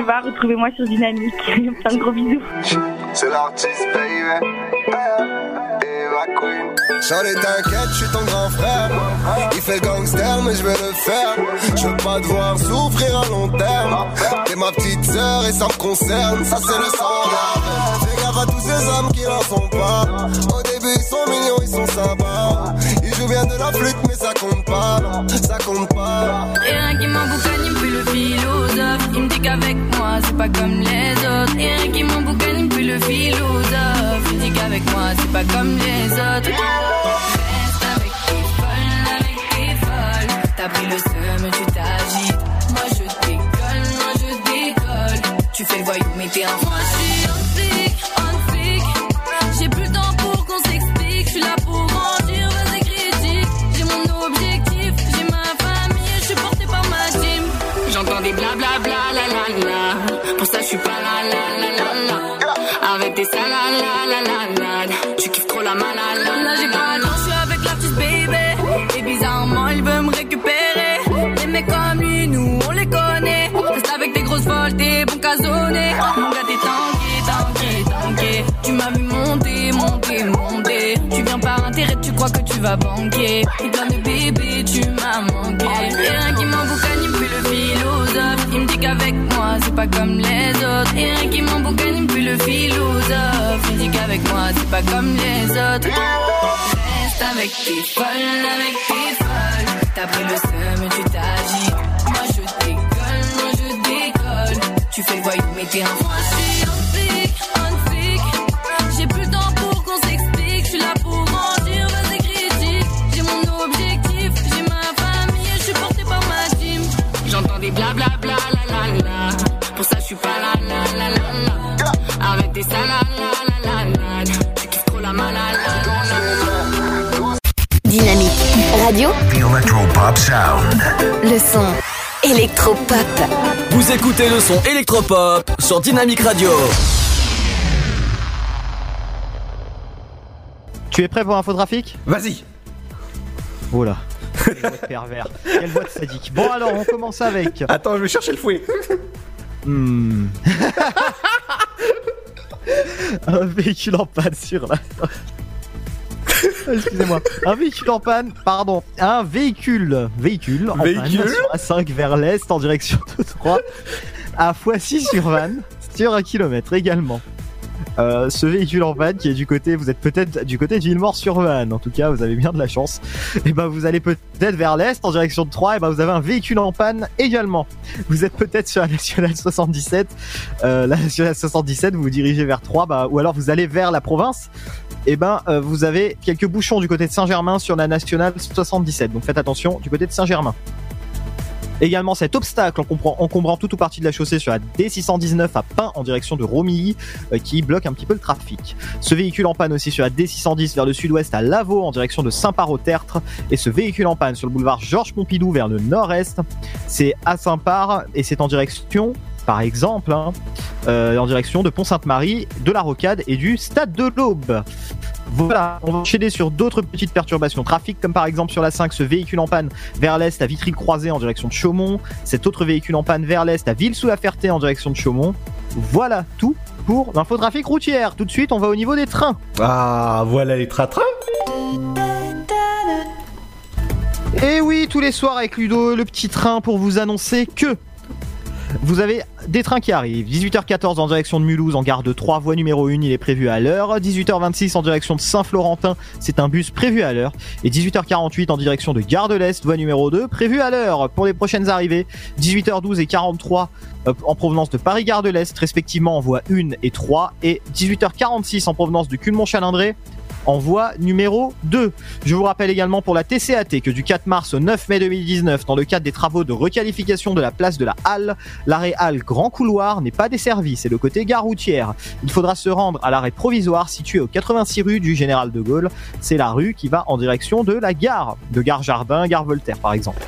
C'est Eva, retrouvez-moi sur Dynamique. Plein de gros bisous. C'est l'artiste, baby. Eva Queen. Charlie, t'inquiète, je suis ton grand frère. Il fait gangster, mais je vais le faire. Je veux pas devoir souffrir à long terme. T'es ma petite sœur et ça me concerne. Ça, c'est le sang. Fais gaffe à tous ces hommes qui n'en sont pas. Au début, ils sont mignons, ils sont sympas. Bien de la flûte, mais ça compte pas. non, Ça rien qui m'emboucane, il me le philosophe. Il me dit qu'avec moi, c'est pas comme les autres. Et rien qui m'emboucane, il me le philosophe. Il me dit qu'avec moi, c'est pas comme les autres. Reste avec tes folles, avec tes folles. T'as pris le seum, tu t'agites. Moi je décolle, moi je décolle. Tu fais le voyou, mais t'es un Moi je suis un la. La la la. Tu kiffes trop la malala. Là, j'ai pas je suis avec l'artiste baby. Et bizarrement, il veut me récupérer. Les mecs comme lui, nous, on les connaît. Reste avec tes grosses folles, t'es bon casonné. Mon gars, t'es tanké, tanké, tanké. Tu m'as vu monter, monter, monter. Tu viens par intérêt, tu crois que tu vas banquer. Et plein de bébés, tu m'as manqué. Et rien qui m'emboucane, il me fait le philosophe. Il me dit qu'avec moi, c'est pas comme les autres. Et rien qui m'emboucane, pas comme les autres. Reste avec tes folles, avec tes folles. T'as pris le seum, tu t'agites. Moi je décolle, moi je décolle. Tu fais le voyou, mais t'es un Radio, The Electropop Sound. le son électropop. Vous écoutez le son électropop sur Dynamic Radio. Tu es prêt pour infotrafic Vas-y. Oh là. Quelle voix de pervers. Quelle voix de sadique. Bon alors, on commence avec. Attends, je vais chercher le fouet. Hmm. Un véhicule en panne sur la. Excusez-moi. Un véhicule en panne, pardon, un véhicule, véhicule, en Véhicule panne sur A5 vers l'est en direction de 3 à x6 sur Vannes sur un kilomètre également. Euh, ce véhicule en panne qui est du côté, vous êtes peut-être du côté de Villemort-sur-Vanne, en tout cas vous avez bien de la chance. Et ben vous allez peut-être vers l'est en direction de 3 et ben vous avez un véhicule en panne également. Vous êtes peut-être sur la nationale 77, euh, la nationale 77, vous vous dirigez vers 3 bah, ou alors vous allez vers la province et ben euh, vous avez quelques bouchons du côté de Saint-Germain sur la nationale 77. Donc faites attention du côté de Saint-Germain. Également cet obstacle encombrant, toute ou partie de la chaussée sur la D619 à Pin en direction de Romilly euh, qui bloque un petit peu le trafic. Ce véhicule en panne aussi sur la D610 vers le sud-ouest à Lavaux en direction de Saint-Par-au-Tertre et ce véhicule en panne sur le boulevard Georges Pompidou vers le nord-est, c'est à Saint-Par et c'est en direction par exemple, hein, euh, en direction de Pont-Sainte-Marie, de la Rocade et du Stade de l'Aube. Voilà, on va enchaîner sur d'autres petites perturbations. Trafic, comme par exemple sur la 5, ce véhicule en panne vers l'est à Vitry-Croisé en direction de Chaumont. Cet autre véhicule en panne vers l'est à Ville-sous-la-Ferté en direction de Chaumont. Voilà tout pour l'infotrafic routière. Tout de suite, on va au niveau des trains. Ah, voilà les trains-trains. Et oui, tous les soirs avec Ludo, le petit train pour vous annoncer que vous avez des trains qui arrivent. 18h14 en direction de Mulhouse en gare de 3, voie numéro 1, il est prévu à l'heure. 18h26 en direction de Saint-Florentin, c'est un bus prévu à l'heure. Et 18h48 en direction de Gare de l'Est, voie numéro 2, prévu à l'heure pour les prochaines arrivées. 18h12 et 43 euh, en provenance de Paris-Gare de l'Est, respectivement en voie 1 et 3. Et 18h46 en provenance de Culmont-Chalindré en voie numéro 2. Je vous rappelle également pour la TCAT que du 4 mars au 9 mai 2019, dans le cadre des travaux de requalification de la place de la Halle, l'arrêt Halle Grand Couloir n'est pas desservi, c'est le côté gare routière. Il faudra se rendre à l'arrêt provisoire situé au 86 rue du Général de Gaulle. C'est la rue qui va en direction de la gare, de gare Jardin, gare Voltaire par exemple.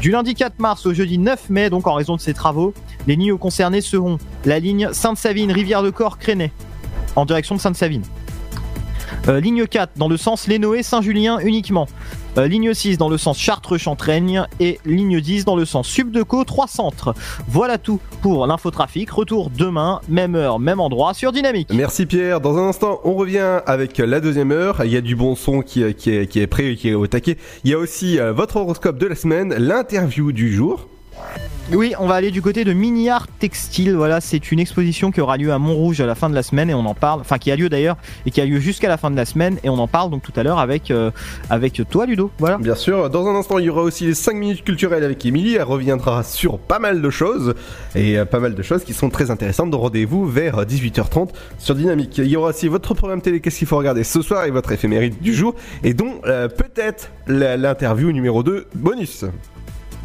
Du lundi 4 mars au jeudi 9 mai, donc en raison de ces travaux, les lignes concernées seront la ligne Sainte-Savine, Rivière de Corps, Crénet, en direction de Sainte-Savine. Euh, ligne 4 dans le sens Lénoé-Saint-Julien uniquement. Euh, ligne 6 dans le sens Chartres-Chantraigne et ligne 10 dans le sens Subdeco 3 centres. Voilà tout pour l'infotrafic. Retour demain, même heure, même endroit sur Dynamique. Merci Pierre. Dans un instant, on revient avec la deuxième heure. Il y a du bon son qui, qui, est, qui prêt, qui est au taquet. Il y a aussi euh, votre horoscope de la semaine, l'interview du jour. Oui, on va aller du côté de Mini Art Textile. Voilà, c'est une exposition qui aura lieu à Montrouge à la fin de la semaine et on en parle. Enfin, qui a lieu d'ailleurs et qui a lieu jusqu'à la fin de la semaine et on en parle donc tout à l'heure avec euh, avec toi, Ludo. Voilà. Bien sûr. Dans un instant, il y aura aussi les 5 minutes culturelles avec Émilie. Elle reviendra sur pas mal de choses et euh, pas mal de choses qui sont très intéressantes. Donc rendez-vous vers 18h30 sur Dynamique. Il y aura aussi votre programme télé Qu'est-ce qu'il faut regarder ce soir et votre éphéméride du jour et dont euh, peut-être l'interview numéro 2 bonus.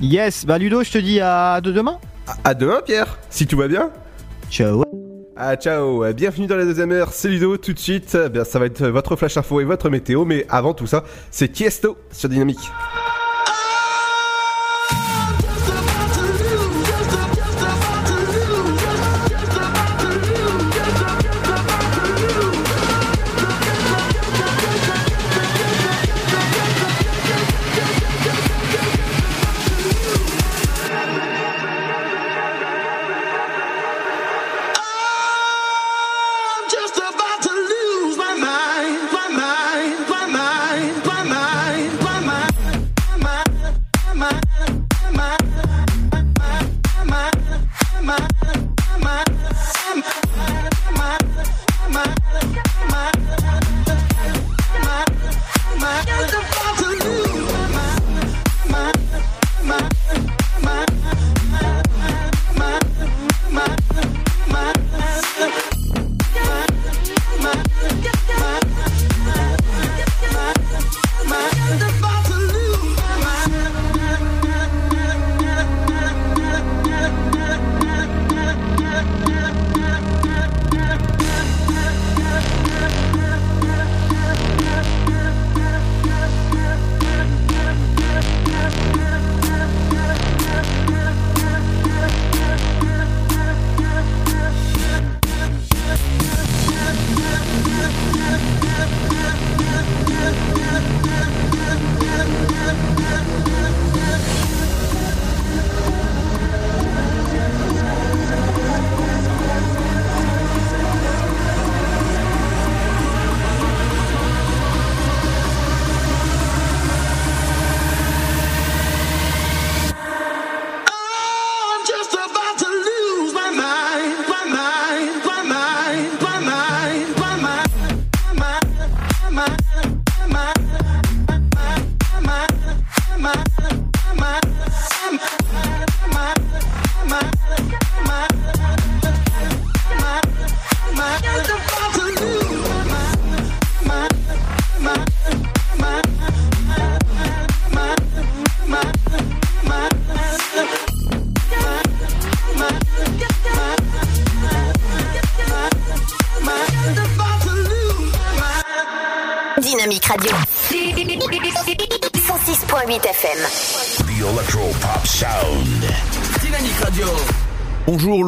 Yes, bah Ludo, je te dis à de demain. À, à demain, Pierre, si tout va bien. Ciao. Ah ciao, bienvenue dans la deuxième heure, c'est Ludo tout de suite, Eh bien, ça va être votre flash info et votre météo, mais avant tout ça, c'est Tiesto sur Dynamique.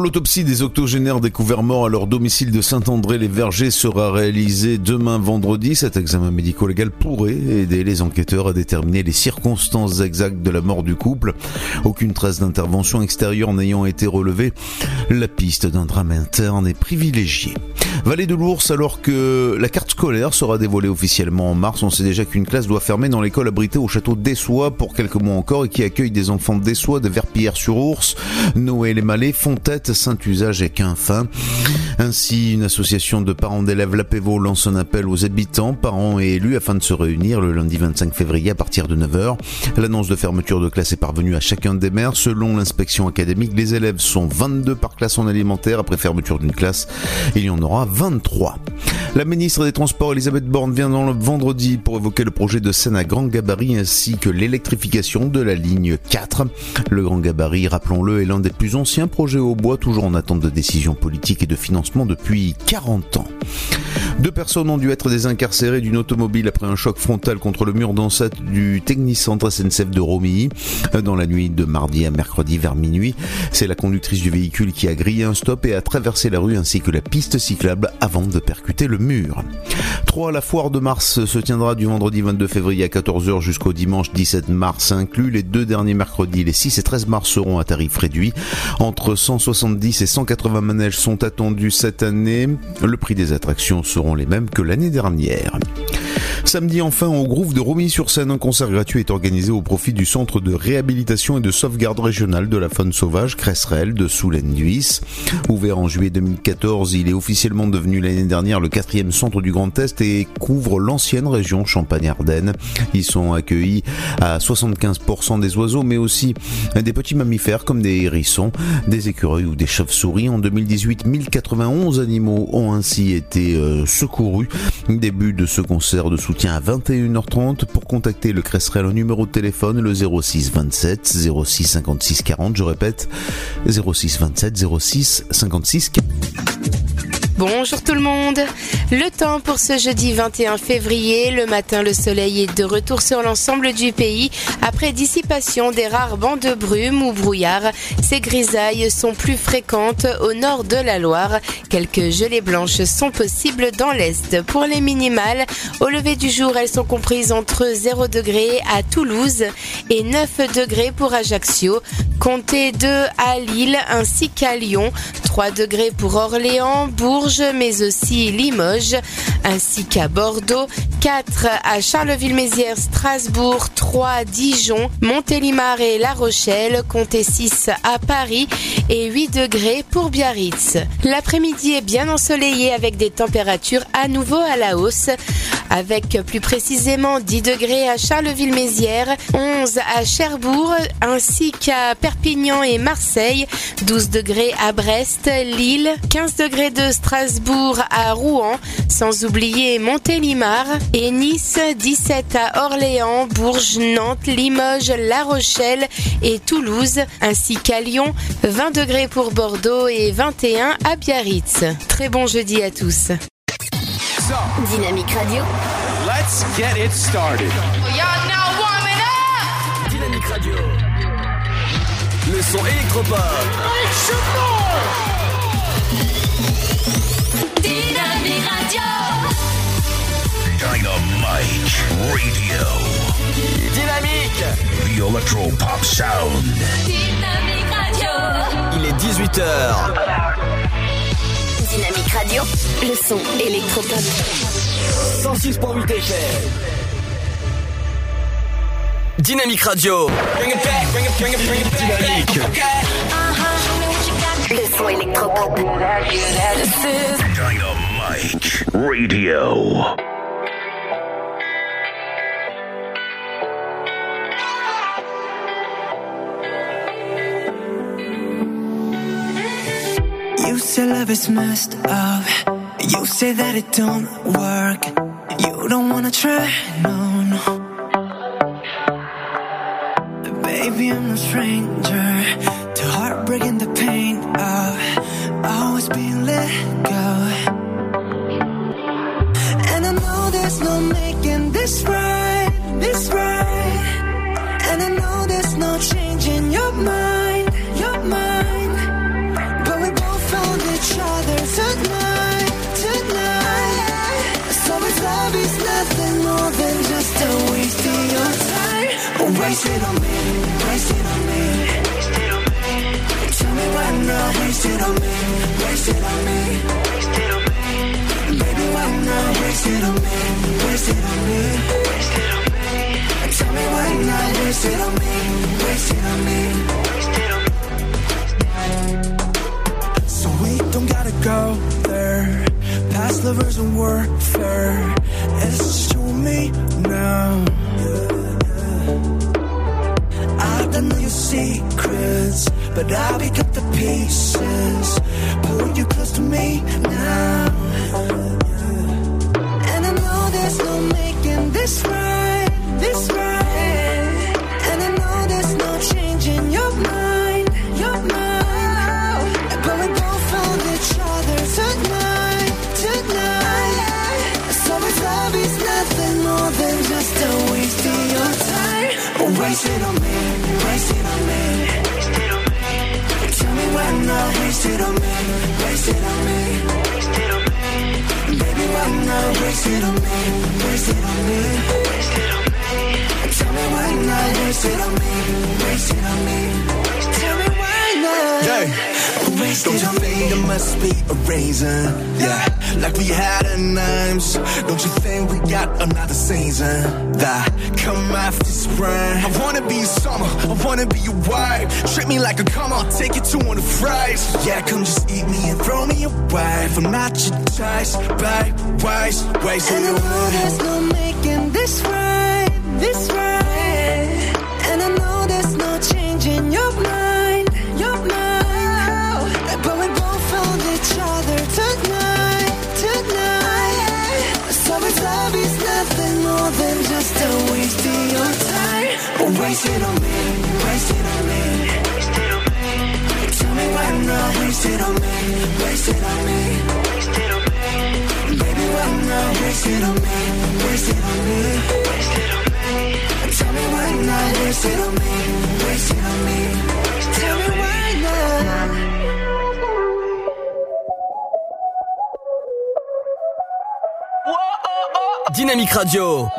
L'autopsie des octogénaires découverts morts à leur domicile de Saint-André-les-Vergers sera réalisée demain vendredi. Cet examen médico-légal pourrait aider les enquêteurs à déterminer les circonstances exactes de la mort du couple. Aucune trace d'intervention extérieure n'ayant été relevée, la piste d'un drame interne est privilégiée. Vallée de l'Ours, alors que la carte scolaire sera dévoilée officiellement en mars, on sait déjà qu'une classe doit fermer dans l'école abritée au château d'Essois pour quelques mois encore et qui accueille des enfants d'Essois, de Verpillières-sur-Ours, Noël et Malais, Fontette, Saint-Usage et Quinfin. Ainsi, une association de parents d'élèves Lapévo lance un appel aux habitants, parents et élus afin de se réunir le lundi 25 février à partir de 9h. L'annonce de fermeture de classe est parvenue à chacun des maires. Selon l'inspection académique, les élèves sont 22 par classe en alimentaire. Après fermeture d'une classe, il y en aura 23. La ministre des Transports, Elisabeth Borne, vient dans le vendredi pour évoquer le projet de Seine à grand gabarit ainsi que l'électrification de la ligne 4. Le grand gabarit, rappelons-le, est l'un des plus anciens projets au bois, toujours en attente de décisions politiques et de financement depuis 40 ans. Deux personnes ont dû être désincarcérées d'une automobile après un choc frontal contre le mur d'enceinte du Technicentre SNCF de Romilly dans la nuit de mardi à mercredi vers minuit. C'est la conductrice du véhicule qui a grillé un stop et a traversé la rue ainsi que la piste cyclable avant de percuter le mur. 3. La foire de mars se tiendra du vendredi 22 février à 14h jusqu'au dimanche 17 mars inclus. Les deux derniers mercredis, les 6 et 13 mars seront à tarif réduit. Entre 170 et 180 manèges sont attendus cette année. Le prix des attractions seront les mêmes que l'année dernière. Samedi enfin au Groove de Romilly-sur-Seine, un concert gratuit est organisé au profit du centre de réhabilitation et de sauvegarde régionale de la faune sauvage Cresserelle de Soulen-Nuis. Ouvert en juillet 2014, il est officiellement devenu l'année dernière le quatrième centre du Grand Est et couvre l'ancienne région Champagne-Ardenne. Ils sont accueillis à 75% des oiseaux mais aussi des petits mammifères comme des hérissons, des écureuils ou des chauves-souris. En 2018, 1091 animaux ont ainsi été euh, secourus. Début de ce concert de soutien à 21h30 pour contacter le Cresserelle au numéro de téléphone le 06 27 06 56 40. Je répète 06 27 06 56 40. Bonjour tout le monde. Le temps pour ce jeudi 21 février. Le matin, le soleil est de retour sur l'ensemble du pays. Après dissipation des rares bancs de brume ou brouillard, ces grisailles sont plus fréquentes au nord de la Loire. Quelques gelées blanches sont possibles dans l'est. Pour les minimales, au lever du jour, elles sont comprises entre 0 degré à Toulouse et 9 degrés pour Ajaccio. Comptez 2 à Lille ainsi qu'à Lyon. 3 degrés pour Orléans, Bourges, mais aussi Limoges, ainsi qu'à Bordeaux, 4 à Charleville-Mézières, Strasbourg, 3 Dijon, Montélimar et La Rochelle, comptez 6 à Paris et 8 degrés pour Biarritz. L'après-midi est bien ensoleillé avec des températures à nouveau à la hausse, avec plus précisément 10 degrés à Charleville-Mézières, 11 à Cherbourg, ainsi qu'à Perpignan et Marseille, 12 degrés à Brest, Lille, 15 degrés de Strasbourg à Rouen, sans oublier Montélimar et Nice, 17 à Orléans, Bourges, Nantes, Limoges, La Rochelle et Toulouse, ainsi qu'à Lyon, 20 degrés pour Bordeaux et 21 à Biarritz. Très bon jeudi à tous. Dynamique Radio. Let's get it started. Y'all now warming up. Dynamique Radio. Le son électropop. Dynamite Radio. Dynamique. The Electro Pop Sound. Dynamique Radio. Il est 18h. Dynamique Radio. Le son électropop. 106.8 FM. Dynamique Radio. Bring it back, bring it, bring it, bring it back. Dynamique. Le son électropop. Dynamite Radio. You say love is messed up. You say that it don't work. You don't wanna try, no, no. Baby, I'm no stranger to heartbreak and the pain of always being let go. And I know there's no making this right, this right. And I know there's no changing your mind. wasted on me, wasted on me, wasted on me. Tell me why I'm not wasted on me, wasted on me, wasted on me. Baby, why I'm not wasted on me, wasted on me, wasted on me. Tell me why I'm not wasted on me, wasted on me, wasted on me. So we don't gotta go there. Past lovers and warfare. It's just you and me now. Yeah. I know your secrets, but I'll pick up the pieces. Pull you close to me now ways. And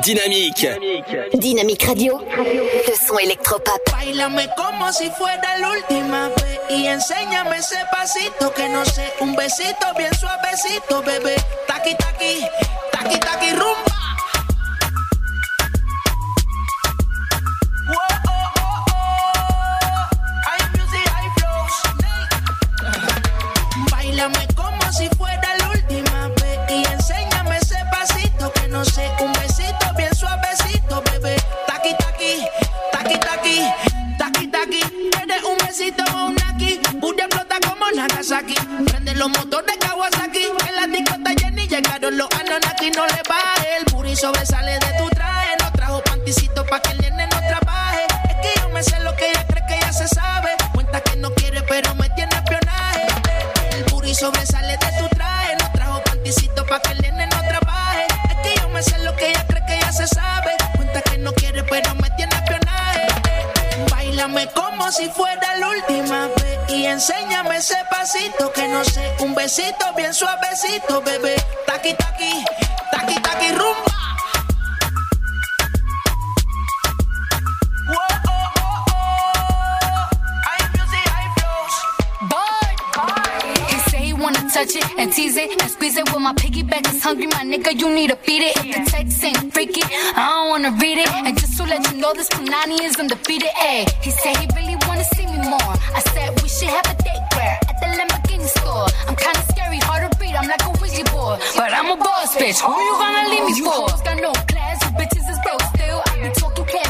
Dynamique. Dynamique. Radio. Le son électropop. Bailame como si fuera la última vez. Y enséñame ese pasito que no sé. Un besito bien suavecito, bebé. Taqui, taqui. Taqui, taqui, rumbo.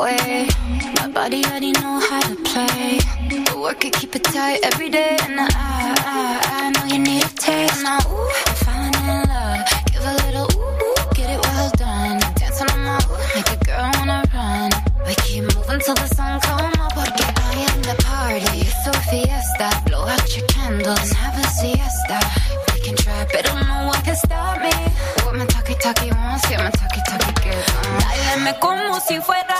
Way. My body already know how to play. But work it, keep it tight every day. And I, I, I know you need a taste. Now, ooh, I'm falling in love. Give a little ooh, get it well done. Dance on my ooh, make a girl wanna run. We keep moving till the sun come up. Porque I am the party. It's a fiesta. Blow out your candles have a siesta. We can try, but no one can stop me. What my talkie talkie wants, yeah, my talkie talkie gets. Dáleme como si fuera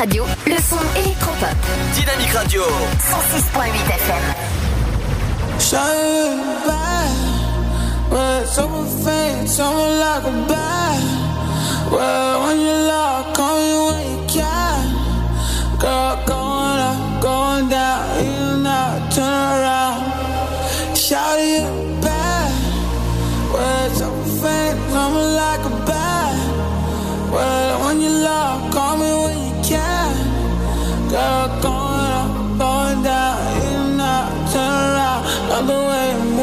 Radio. Le son électropop. Dynamique Radio. 106.8 FM. Shine back, but someone faint, someone like a bat. Well, when you lock, call me when you can. Girl, going up, going down, you not turn around. Shout you back, well, someone faint, someone like a bat. Well, when you lock, call me when you can. Girl, going up, going down, you not turn around. Love the way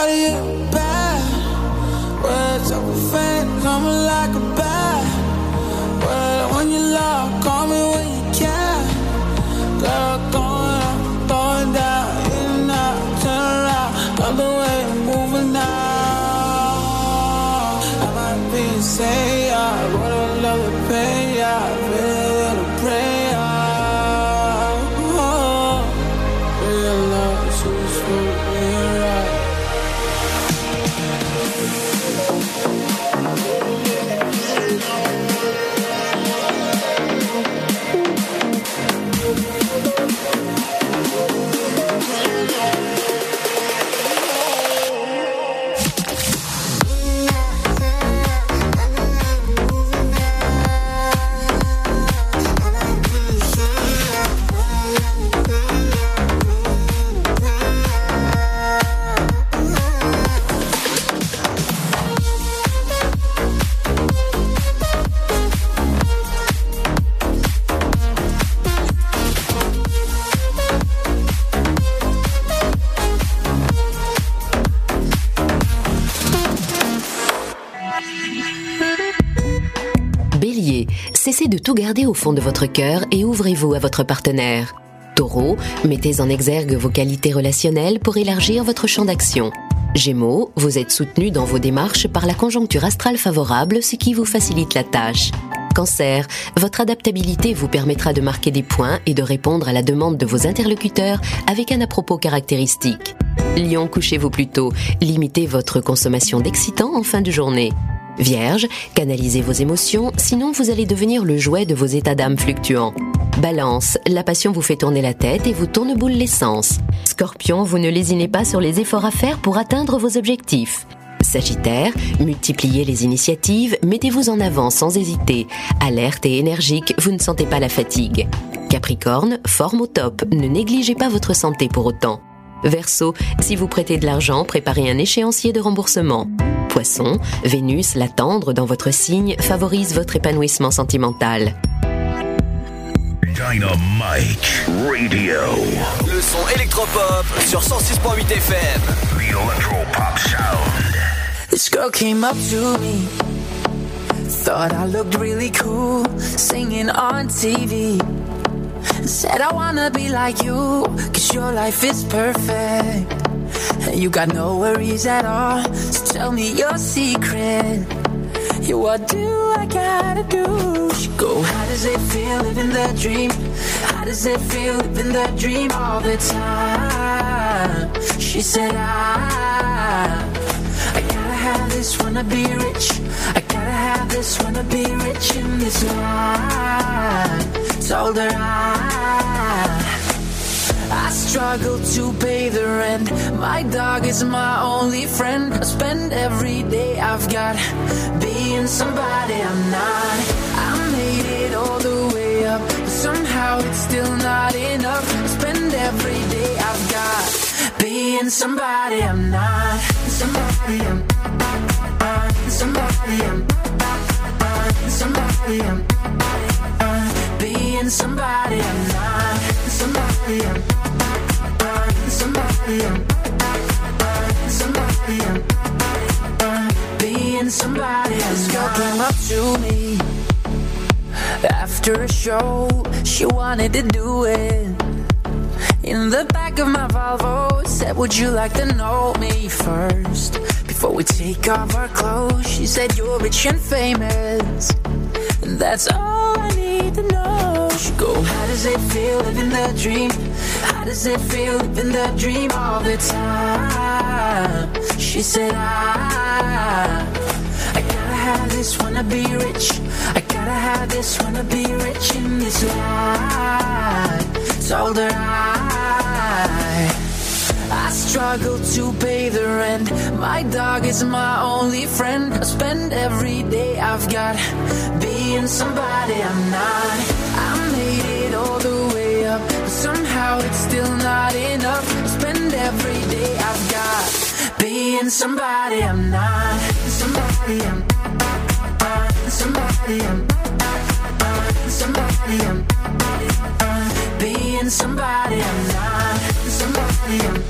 around. Shout you back, well, someone faint, someone like a bat. Well, when you lock, call me when you can. Girl, garder au fond de votre cœur et ouvrez-vous à votre partenaire. Taureau, mettez en exergue vos qualités relationnelles pour élargir votre champ d'action. Gémeaux, vous êtes soutenu dans vos démarches par la conjoncture astrale favorable, ce qui vous facilite la tâche. Cancer, votre adaptabilité vous permettra de marquer des points et de répondre à la demande de vos interlocuteurs avec un à-propos caractéristique. Lion, couchez-vous plus tôt, limitez votre consommation d'excitants en fin de journée. Vierge, canalisez vos émotions, sinon vous allez devenir le jouet de vos états d'âme fluctuants. Balance, la passion vous fait tourner la tête et vous tourne boule l'essence. Scorpion, vous ne lésinez pas sur les efforts à faire pour atteindre vos objectifs. Sagittaire, multipliez les initiatives, mettez-vous en avant sans hésiter. Alerte et énergique, vous ne sentez pas la fatigue. Capricorne, forme au top, ne négligez pas votre santé pour autant. Verseau, si vous prêtez de l'argent, préparez un échéancier de remboursement. Poisson, Vénus, la tendre dans votre signe, favorise votre épanouissement sentimental. Dynamite Radio. Le son électropop sur 106.8 FM. The Electropop Sound. This girl came up to me. Thought I looked really cool singing on TV. Said I wanna be like you, cause your life is perfect. And you got no worries at all. So tell me your secret. Yeah, what do I gotta do? She go, how does it feel living the dream? How does it feel living the dream all the time? She said, I, I gotta have this, wanna be rich. I gotta have this, wanna be rich in this life. Told her I. I struggle to pay the rent. My dog is my only friend. I spend every day I've got being somebody I'm not. I made it all the way up, but somehow it's still not enough. I spend every day I've got being somebody I'm not. Somebody I'm somebody I'm somebody I'm being somebody I'm not. Somebody I'm somebody I'm somebody I'm being somebody This girl came up to me after a show. She wanted to do it in the back of my Volvo. Said, Would you like to know me first before we take off our clothes? She said, You're rich and famous, and that's all I need to know. She go, How does it feel living the dream? How does it feel living the dream all the time? She said, I, I gotta have this, wanna be rich. I gotta have this, wanna be rich in this life. Told her I, I struggle to pay the rent. My dog is my only friend. I spend every day I've got being somebody I'm not. I made it all the way up, but somehow it's still not enough. I spend every day I've got being somebody I'm not. Somebody I'm somebody I'm somebody I'm being somebody I'm not. Somebody I'm not.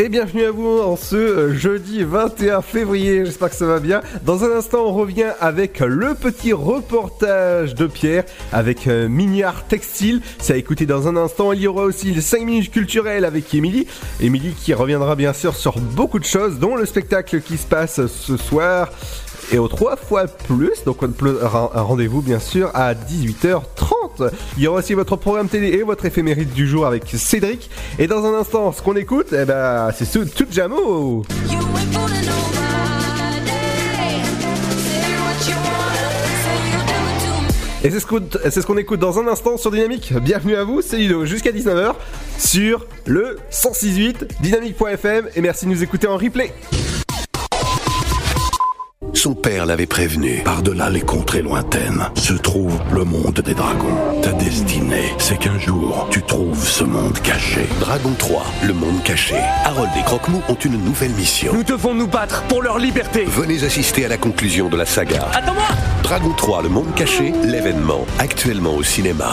Et bienvenue à vous en ce euh, jeudi 21 février, j'espère que ça va bien. Dans un instant, on revient avec le petit reportage de Pierre avec euh, Mignard Textile. C'est à écouter dans un instant. Il y aura aussi les 5 minutes culturelles avec Émilie. Émilie qui reviendra bien sûr sur beaucoup de choses, dont le spectacle qui se passe ce soir et aux trois fois plus. Donc un un rendez-vous bien sûr à 18h30. Il y aura aussi votre programme télé et votre éphéméride du jour avec Cédric. Et dans un instant, ce qu'on écoute, eh ben, c'est tout, tout Jamo. Et c'est ce qu'on ce écoute dans un instant sur Dynamique. Bienvenue à vous, c'est Ludo, jusqu'à 19h sur le 106.8 dynamique.fm et merci de nous écouter en replay. Son père l'avait prévenu. Par-delà les contrées lointaines se trouve le monde des dragons. Ta destinée, c'est qu'un jour, tu trouves ce monde caché. Dragon 3, le monde caché. Harold et Croque-Mou ont une nouvelle mission. Nous devons nous battre pour leur liberté. Venez assister à la conclusion de la saga. Attends-moi Dragon 3, le monde caché, l'événement, actuellement au cinéma.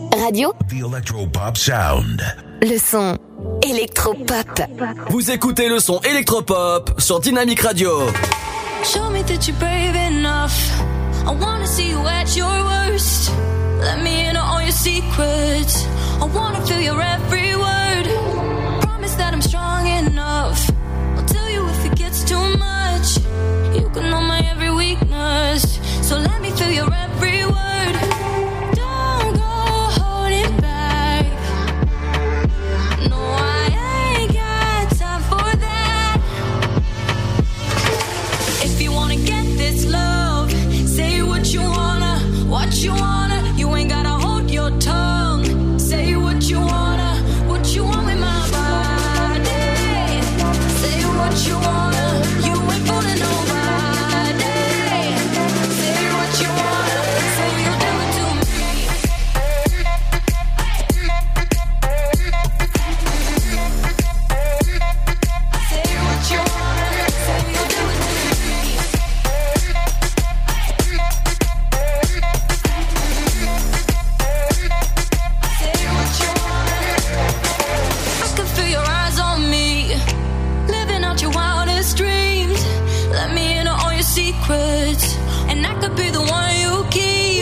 radio, The Electropop Sound. le son électropop. Vous écoutez le son électropop sur Dynamic Radio. Show me that you're brave enough. I wanna see you at your worst. Let me in on all your secrets. I wanna feel your every word. Promise that I'm strong enough. I'll tell you if it gets too much. You can know my every weakness. So let me feel your every word. What you wanna.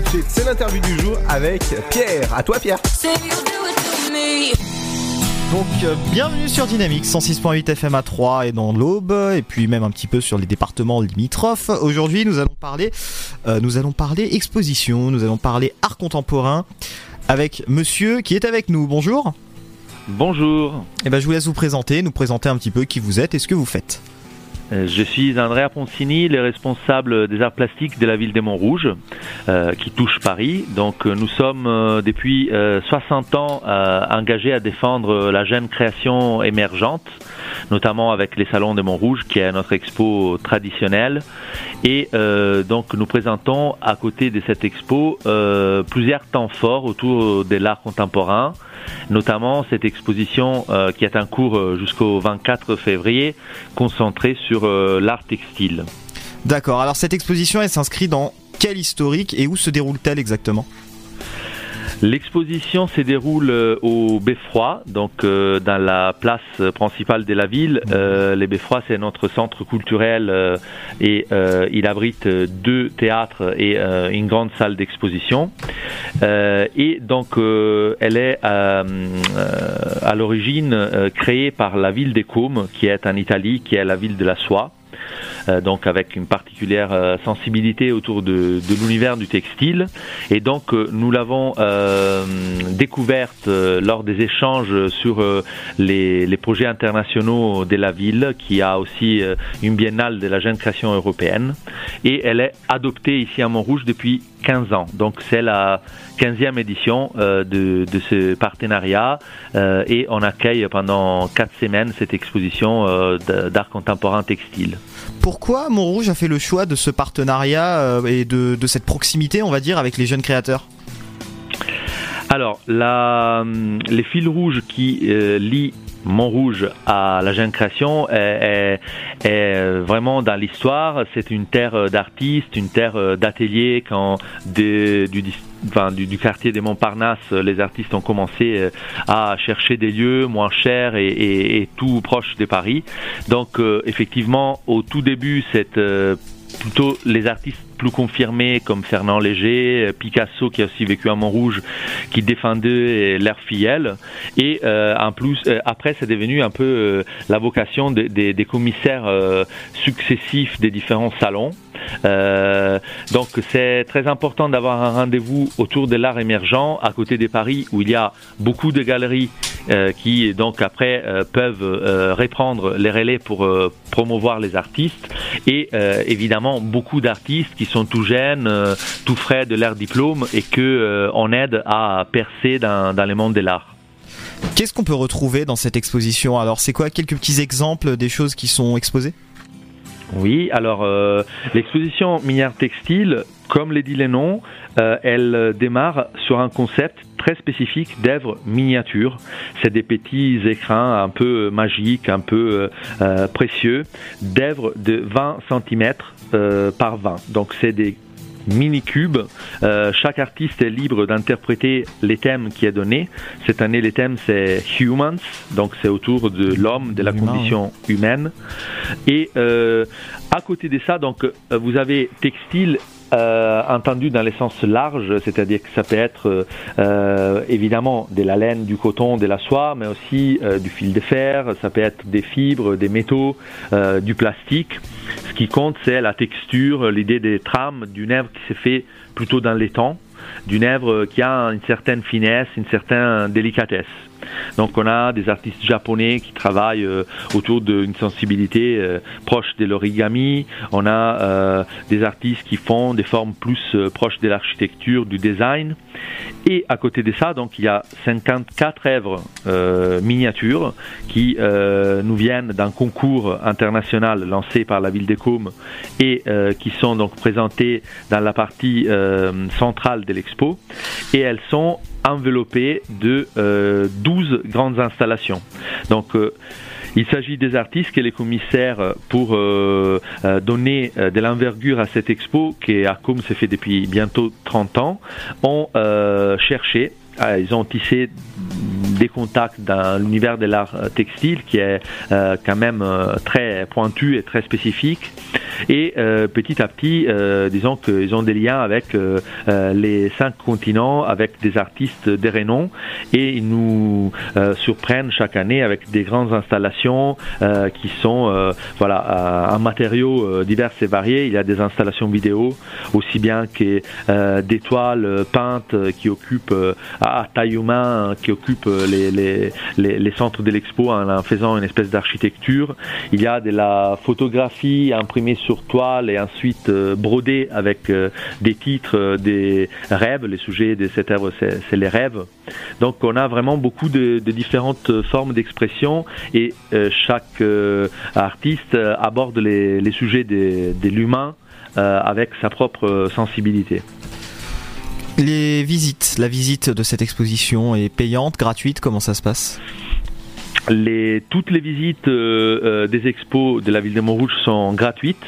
tout de suite c'est l'interview du jour avec Pierre, à toi Pierre. Donc euh, bienvenue sur Dynamique 106.8 FM à 3 et dans l'Aube et puis même un petit peu sur les départements limitrophes. Aujourd'hui, nous allons parler euh, nous allons parler exposition, nous allons parler art contemporain avec monsieur qui est avec nous. Bonjour. Bonjour. Et ben je vous laisse vous présenter, nous présenter un petit peu qui vous êtes et ce que vous faites. Euh, Je suis Andrea Poncini, le responsable des arts plastiques de la ville des Montrouge, euh, qui touche Paris. Donc euh, nous sommes depuis euh, 60 ans engagés à défendre la jeune création émergente, notamment avec les salons de Montrouge, qui est notre expo traditionnelle. Et donc nous présentons à côté de cette expo plusieurs temps forts autour de l'art contemporain notamment cette exposition euh, qui est en cours euh, jusqu'au 24 février, concentrée sur euh, l'art textile. D'accord. Alors cette exposition elle s'inscrit dans quel historique et où se déroule-t-elle exactement? L'exposition se déroule euh, au Beffroi, donc euh, dans la place principale de la ville. Euh, les Beffroi, c'est notre centre culturel euh, et euh, il abrite deux théâtres et euh, une grande salle d'exposition. Euh, et donc, euh, elle est à l'origine créée par la ville des Cômes, qui est en Italie, qui est la ville de la soie. Euh, donc avec une particulière euh, sensibilité autour de, l'univers du textile. Et donc euh, nous l'avons découverte lors des échanges sur les, projets internationaux de la ville, qui a aussi une biennale de la jeune création européenne. Et elle est adoptée ici à Montrouge depuis 15 ans. Donc c'est la 15e édition de, ce partenariat et on accueille pendant 4 semaines cette exposition d'art contemporain textile. Pourquoi Montrouge a fait le choix de ce partenariat euh, et de, cette proximité, on va dire, avec les jeunes créateurs? Alors, hum, les fils rouges qui euh, lient Montrouge à la jeune création est, vraiment dans l'histoire. C'est une terre d'artistes, une terre d'ateliers quand du, quartier des Montparnasse, les artistes ont commencé euh, à chercher des lieux moins chers et, tout proche de Paris. Donc, euh, effectivement, au tout début, c'est euh, plutôt les artistes plus confirmés comme Fernand Léger, euh, Picasso qui a aussi vécu à Montrouge, qui défendaient leur filleule. Et euh, en plus, euh, après, c'est devenu un peu euh, la vocation de- de- des commissaires euh, successifs des différents salons. Euh, donc c'est très important d'avoir un rendez-vous autour de l'art émergent à côté de Paris où il y a beaucoup de galeries euh, qui donc après euh, peuvent euh, reprendre les relais pour euh, promouvoir les artistes et euh, évidemment beaucoup d'artistes qui sont tout jeunes, euh, tout frais de leur diplôme et que euh, on aide à percer dans, dans le monde de l'art. Qu'est-ce qu'on peut retrouver dans cette exposition? Alors, c'est quoi? Quelques petits exemples des choses qui sont exposées? Oui, alors euh, l'exposition minière textile, comme les dit les noms, euh, elle démarre sur un concept très spécifique d'œuvres miniatures. C'est des petits écrins un peu magiques, un peu euh, précieux, d'œuvres de 20 cm par 20. Donc c'est des mini-cubes. Euh, chaque artiste est libre d'interpréter les thèmes qui est donné. Cette année, les thèmes, c'est Humans, donc c'est autour de l'homme, de la condition humaine. Et euh, à côté de ça, donc, euh, vous avez textile euh, entendu dans le sens large, c'est-à-dire que ça peut être euh, évidemment de la laine, du coton, de la soie, mais aussi euh, du fil de fer, ça peut être des fibres, des métaux, euh, du plastique. Ce qui compte, c'est la texture, l'idée des trames d'une œuvre qui s'est fait plutôt dans les temps, d'une œuvre qui a une certaine finesse, une certaine délicatesse. Donc on a des artistes japonais qui travaillent euh, autour d'une sensibilité euh, proche de l'origami. On a euh, des artistes qui font des formes plus proches de l'architecture, du design. Et à côté de ça, donc il y a 54 œuvres miniatures qui nous viennent d'un concours international lancé par la ville des Cômes et qui sont donc présentées dans la partie centrale de l'expo. Et elles sont enveloppées de euh, 12 grandes installations. Donc euh, il s'agit des artistes que les commissaires, euh, pour euh, euh, donner euh, de l'envergure à cette expo, qui à Côme s'est fait depuis bientôt 30 ans, ont euh, cherché, euh, ils ont tissé des contacts dans l'univers de l'art euh, textile qui est euh, quand même euh, très pointu et très spécifique. Et petit à petit, disons qu'ils ont des liens avec les cinq continents, avec des artistes de renom, et ils nous surprennent chaque année avec des grandes installations qui sont voilà en matériaux divers et variés. Il y a des installations vidéo aussi bien que des toiles peintes qui occupent à taille humaine, qui occupent euh, les, centres de l'expo en, faisant une espèce d'architecture. Il y a de la photographie imprimée sur toile et ensuite euh, brodée avec euh, des titres, des rêves. Les sujets de cette œuvre, c'est les rêves. Donc on a vraiment beaucoup de, différentes formes d'expression et chaque artiste aborde les, sujets de, l'humain avec sa propre sensibilité. Les visites, la visite de cette exposition est payante, gratuite, comment ça se passe? Toutes les visites euh, euh, des expos de la ville de Montrouge sont gratuites.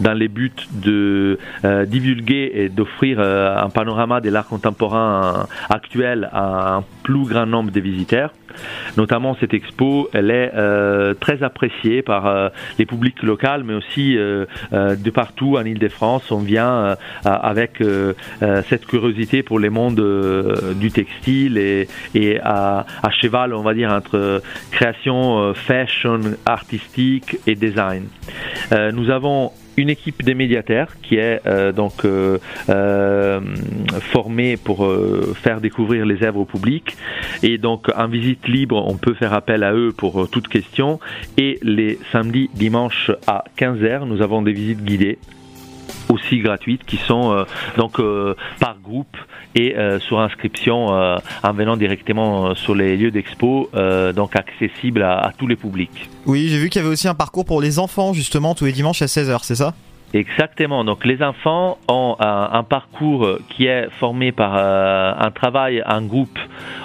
Dans les buts de euh, divulguer et d'offrir euh, un panorama de l'art contemporain actuel à un plus grand nombre de visiteurs. Notamment cette expo, elle est euh, très appréciée par les publics locaux, mais aussi de partout en Ile-de-France. On vient avec cette curiosité pour les mondes du textile et, à, cheval, on va dire, entre création fashion, artistique et design. Nous avons une équipe des médiataires qui est euh, donc euh, euh, formée pour faire découvrir les œuvres au public. Et donc en visite libre on peut faire appel à eux pour toute question. Et les samedis dimanches à 15h nous avons des visites guidées aussi gratuites qui sont euh, donc euh, par groupe et euh, sur inscription en venant directement sur les lieux d'expo donc accessibles à, à tous les publics. Oui, j'ai vu qu'il y avait aussi un parcours pour les enfants, justement, tous les dimanches à 16h, c'est ça? Exactement. Donc les enfants ont un, un parcours qui est formé par euh, un travail en groupe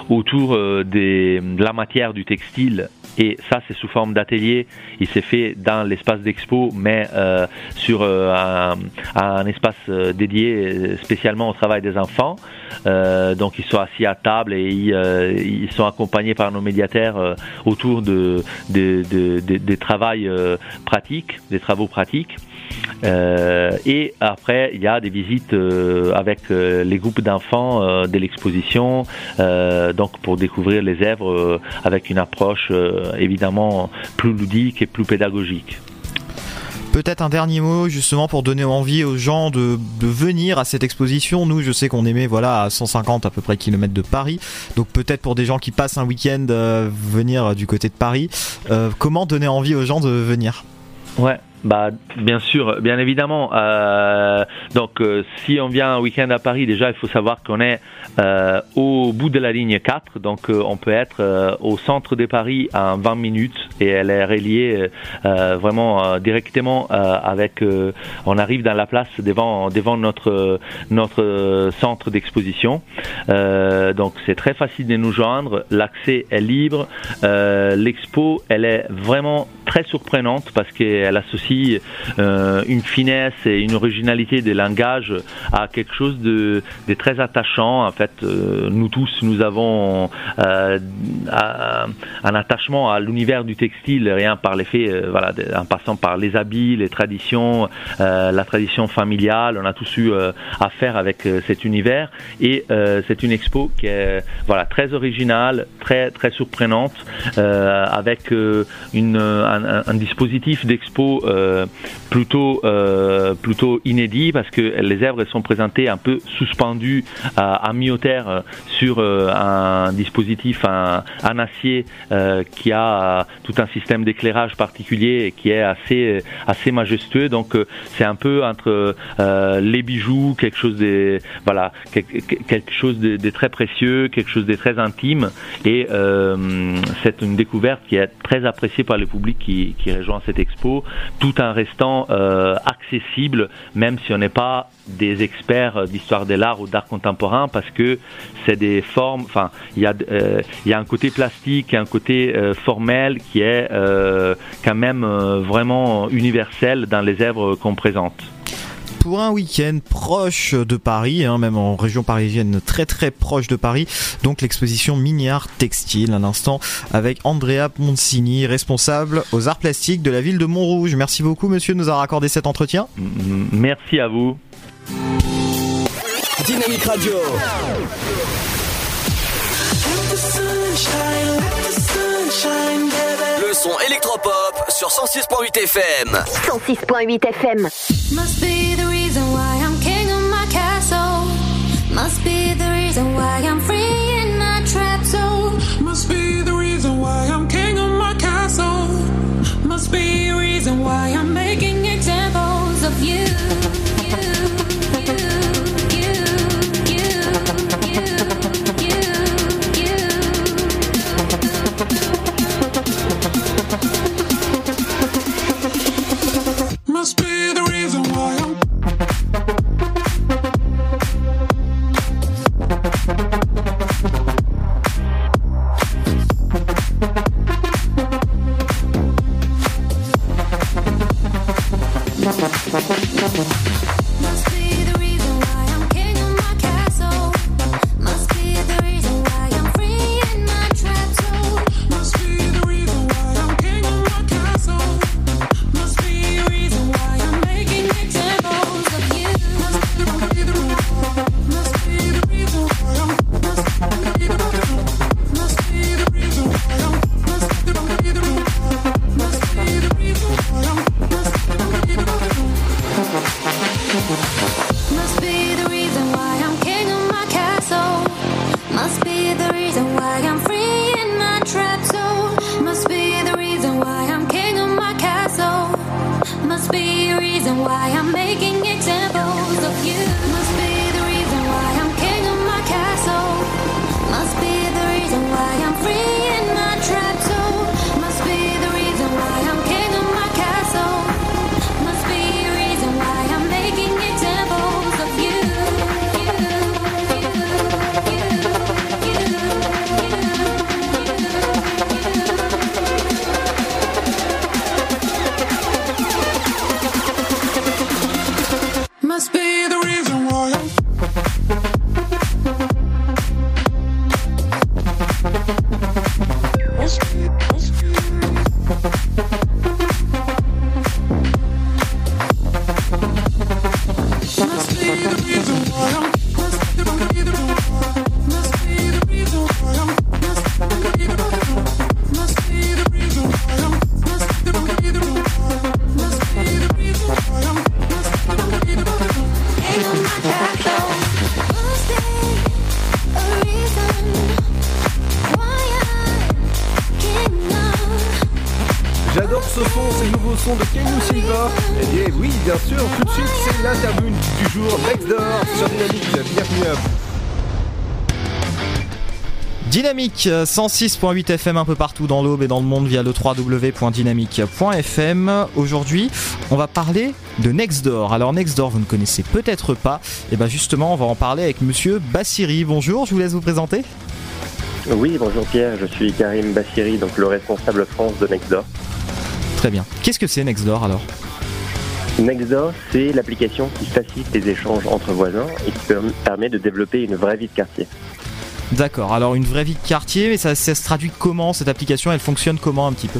autour euh, de la matière du textile. Et ça, c'est sous forme d'atelier. Il s'est fait dans l'espace d'expo, mais euh, sur euh, un, espace euh, dédié euh, spécialement au travail des enfants. Euh, donc ils sont assis à table et ils, euh, sont accompagnés par nos médiataires euh, autour de, de, de, de- des travails euh, pratiques, des travaux pratiques. Euh, et après, il y a des visites euh, avec euh, les groupes d'enfants de l'exposition, donc pour découvrir les œuvres avec une approche évidemment plus ludique et plus pédagogique. Peut-être un dernier mot justement pour donner envie aux gens de, de venir à cette exposition. Nous, je sais qu'on aimait voilà à 150 à peu près kilomètres de Paris. Donc peut-être pour des gens qui passent un week-end venir du côté de Paris. Comment donner envie aux gens de venir? Ouais. Bah, bien sûr, bien évidemment. Euh, donc, euh, si on vient un week-end à Paris, déjà, il faut savoir qu'on est euh, au bout de la ligne 4. Donc, euh, on peut être euh, au centre de Paris en 20 minutes et elle est reliée euh, vraiment directement avec. on arrive dans la place devant devant notre notre centre d'exposition. Donc, c'est très facile de nous joindre. L'accès est libre. L'expo, elle est vraiment très surprenante parce qu'elle associe euh, une finesse et une originalité des langages à quelque chose de, très attachant. En fait, euh, nous tous, nous avons euh, un attachement à l'univers du textile, rien par l'effet, euh, voilà, en passant par les habits, les traditions, la tradition familiale. On a tous eu affaire avec cet univers et c'est une expo qui est voilà très originale, très très surprenante, avec une, un, un- dispositif d'expo euh, plutôt euh, plutôt inédit parce que les œuvres sont présentées un peu suspendues à, à mi-hauteur euh, sur euh, un dispositif un acier euh, qui a euh, tout un système d'éclairage particulier et qui est assez assez majestueux. Donc euh, c'est un peu entre euh, les bijoux quelque chose de voilà quelque, chose de, très précieux quelque chose de très intime et euh, c'est une découverte qui est très appréciée par le public qui, rejoint cette expo tout en restant euh, accessible même si on n'est pas des experts d'histoire de l'art ou d'art contemporain parce que c'est des formes enfin il y a euh, y a un côté plastique un côté euh, formel qui est euh, quand même vraiment universel dans les œuvres qu'on présente pour un week-end proche de Paris, hein, même en région parisienne très très proche de Paris. Donc l'exposition Mini Art Textile, un instant avec Andrea Poncini, responsable aux arts plastiques de la ville de Montrouge. Merci beaucoup monsieur de nous avoir accordé cet entretien. Merci à vous. Dynamique Radio. Le son électropop sur 106.8 FM. 106.8 FM. Must be the reason why I'm king of my castle. Must be the reason why I'm Dynamique euh, 106.8 FM un peu partout dans l'Aube et dans le monde via le www.dynamique.fm. Aujourd'hui, on va parler de Nextdoor. Alors Nextdoor, vous ne connaissez peut-être pas. Et bien justement, on va en parler avec monsieur Bassiri. Bonjour, je vous laisse vous présenter. Oui, bonjour Pierre, je suis Karim Bassiri, donc le responsable France de Nextdoor. Très bien. Qu'est-ce que c'est Nextdoor alors? Nextdoor, c'est l'application qui facilite les échanges entre voisins et qui per- permet de développer une vraie vie de quartier. D'accord, alors une vraie vie de quartier, mais ça, se traduit comment cette application? Elle fonctionne comment un petit peu?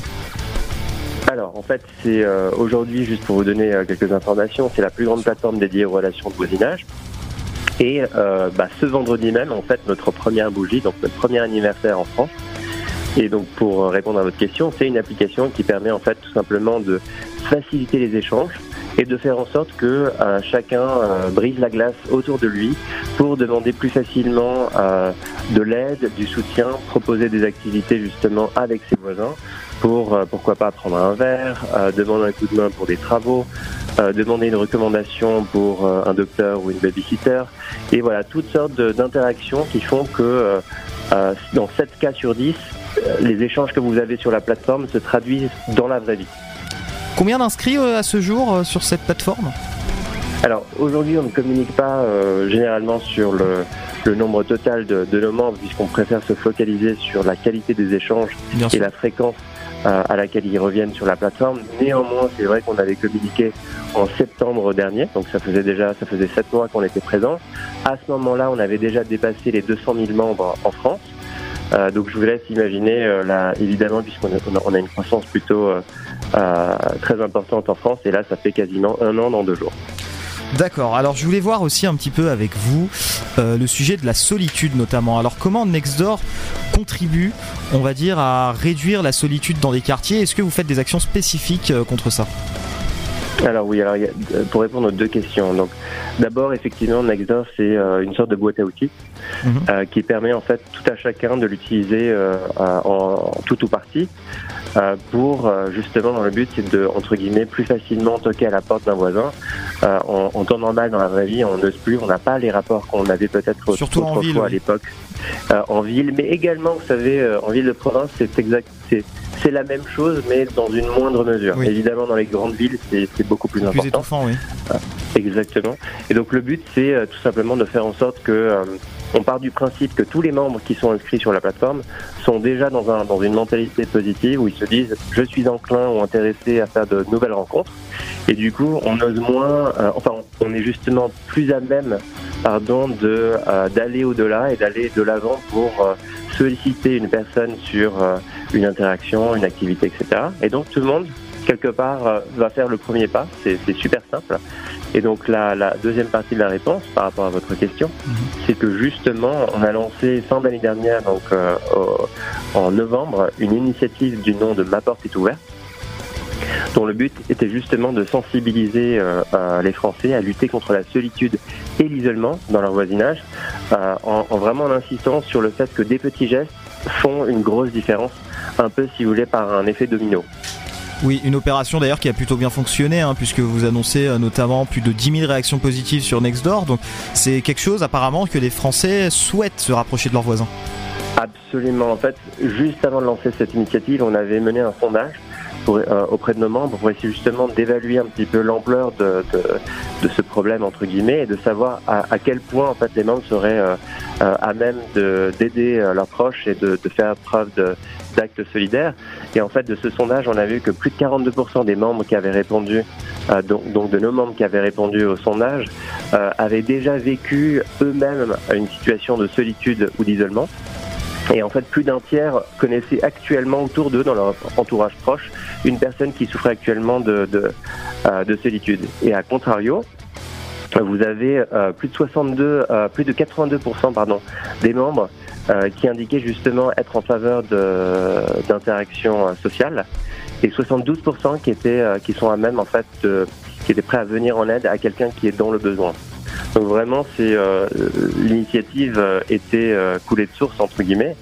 Alors, en fait, c'est euh, aujourd'hui, juste pour vous donner euh, quelques informations, c'est la plus grande plateforme dédiée aux relations de voisinage. Et euh, bah, ce vendredi même, en fait, notre première bougie, donc notre premier anniversaire en France. Et donc, pour répondre à votre question, c'est une application qui permet en fait tout simplement de faciliter les échanges et de faire en sorte que euh, chacun euh, brise la glace autour de lui pour demander plus facilement euh, de l'aide, du soutien, proposer des activités justement avec ses voisins pour pourquoi pas prendre un verre, demander un coup de main pour des travaux, demander une recommandation pour un docteur ou une babysitter et voilà toutes sortes d'interactions qui font que dans 7 cas sur 10 euh, les échanges que vous avez sur la plateforme se traduisent dans la vraie vie. Combien d'inscrits euh, à ce jour euh, sur cette plateforme? Alors aujourd'hui, on ne communique pas euh, généralement sur le, le nombre total de, de nos membres puisqu'on préfère se focaliser sur la qualité des échanges Bien et sûr. la fréquence euh, à laquelle ils reviennent sur la plateforme. Néanmoins, c'est vrai qu'on avait communiqué en septembre dernier, donc ça faisait déjà ça faisait sept mois qu'on était présent. À ce moment-là, on avait déjà dépassé les 200 000 membres en France. Euh, donc je vous laisse imaginer, là, évidemment, puisqu'on a, on une croissance plutôt très importante en France, et là, ça fait quasiment un an dans deux jours. D'accord, alors je voulais voir aussi un petit peu avec vous euh, le sujet de la solitude notamment. Alors comment Nextdoor contribue, on va dire, à réduire la solitude dans les quartiers? Est-ce que vous faites des actions spécifiques euh, contre ça? Alors oui, alors il y a- euh, pour répondre aux deux questions. Donc d'abord effectivement Nextdoor c'est euh, une sorte de boîte à outils euh, qui permet en fait tout à chacun de l'utiliser euh, en, en tout ou partie euh, pour euh, justement dans le but c'est de entre guillemets plus facilement toquer à la porte d'un voisin. Euh, en, en temps normal dans la vraie vie on n'ose plus, on n'a pas les rapports qu'on avait peut-être Surtout en autrefois ville, à l'époque en ville, mais également vous savez euh, en ville de province c'est exact c'est c'est la même chose, mais dans une moindre mesure. Évidemment, dans les grandes villes, c'est beaucoup plus, Plus important. étouffant, oui. Euh, Exactement. Et donc le but, c'est euh, tout simplement de faire en sorte que euh, on part du principe que tous les membres qui sont inscrits sur la plateforme sont déjà dans, un, dans une mentalité positive où ils se disent je suis enclin ou intéressé à faire de nouvelles rencontres. Et du coup, on ose moins, euh, enfin, on est justement plus à même pardon, euh, d'aller au-delà et d'aller de l'avant pour euh, solliciter une personne sur une interaction, une activité, etc. Et donc tout le monde, quelque part, euh, va faire le premier pas. C'est, super simple. Et donc la, la deuxième partie de la réponse par rapport à votre question, c'est que justement, on a lancé fin d'année dernière, donc euh, au- en novembre, une initiative du nom de Ma porte est ouverte dont le but était justement de sensibiliser euh, euh, les Français à lutter contre la solitude et l'isolement dans leur voisinage, en, en vraiment insistant sur le fait que des petits gestes font une grosse différence, un peu si vous voulez par un effet domino. Oui, une opération d'ailleurs qui a plutôt bien fonctionné, hein, puisque vous annoncez euh, notamment plus de 10 000 réactions positives sur Nextdoor. Donc c'est quelque chose apparemment que les Français souhaitent se rapprocher de leurs voisins. Absolument. En fait, juste avant de lancer cette initiative, on avait mené un sondage euh, auprès de nos membres pour essayer justement d'évaluer un petit peu l'ampleur de, ce problème entre guillemets et de savoir à, quel point en fait les membres seraient euh, euh, à même de- d'aider leurs proches et de, faire preuve d'actes solidaires. Et en fait, de ce sondage, on a vu que plus de 42% des membres qui avaient répondu, donc, de nos membres qui avaient répondu au sondage, avaient déjà vécu eux-mêmes une situation de solitude ou d'isolement. Et en fait, plus d'un tiers connaissait actuellement autour d'eux, dans leur entourage proche, une personne qui souffrait actuellement de, euh, de solitude. Et à contrario, vous avez euh, plus de 62, euh, plus de 82% pardon, des membres qui indiquaient justement être en faveur euh, sociales et 72% qui étaient qui sont à même en fait qui étaient prêts à venir en aide à quelqu'un qui est dans le besoin. Vraiment, c'est euh, l'initiative euh, était euh, coulée de source entre guillemets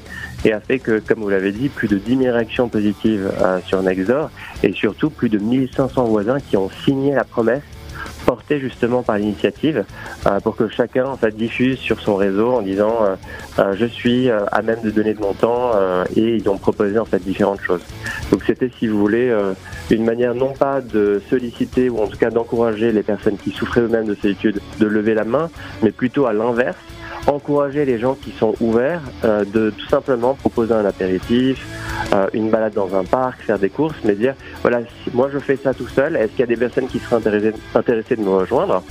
et a fait que, comme vous l'avez dit, plus de 10 000 réactions positives euh, sur Nexor et surtout plus de 1500 voisins qui ont signé la promesse portée justement par l'initiative euh, pour que chacun en fait diffuse sur son réseau en disant euh, euh, je suis à même de donner de mon temps et ils ont proposé en fait différentes choses. Donc c'était si vous voulez une manière non pas de solliciter ou en tout cas d'encourager les personnes qui souffraient eux-mêmes de solitude de lever la main, mais plutôt à l'inverse encourager les gens qui sont ouverts euh, de tout simplement proposer un apéritif, euh, une balade dans un parc, faire des courses, mais dire voilà, si moi je fais ça tout seul, est-ce qu'il y a des personnes qui seraient intéressées, intéressées de me rejoindre?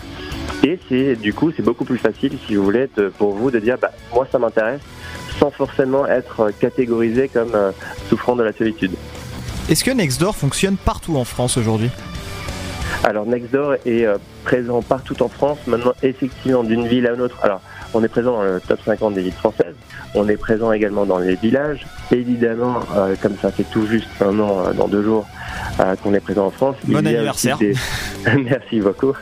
Et c'est du coup c'est beaucoup plus facile si vous voulez de- pour vous de dire bah moi ça m'intéresse sans forcément être catégorisé comme euh, souffrant de la solitude. Est-ce que Nextdoor fonctionne partout en France aujourd'hui? Alors Nextdoor est euh, présent partout en France, maintenant effectivement d'une ville à une autre. Alors on est présent dans le top 50 des villes françaises, on est présent également dans les villages. Évidemment, euh, comme ça fait tout juste un an euh, dans deux jours euh, qu'on est présent en France. Bon anniversaire. des- Merci beaucoup.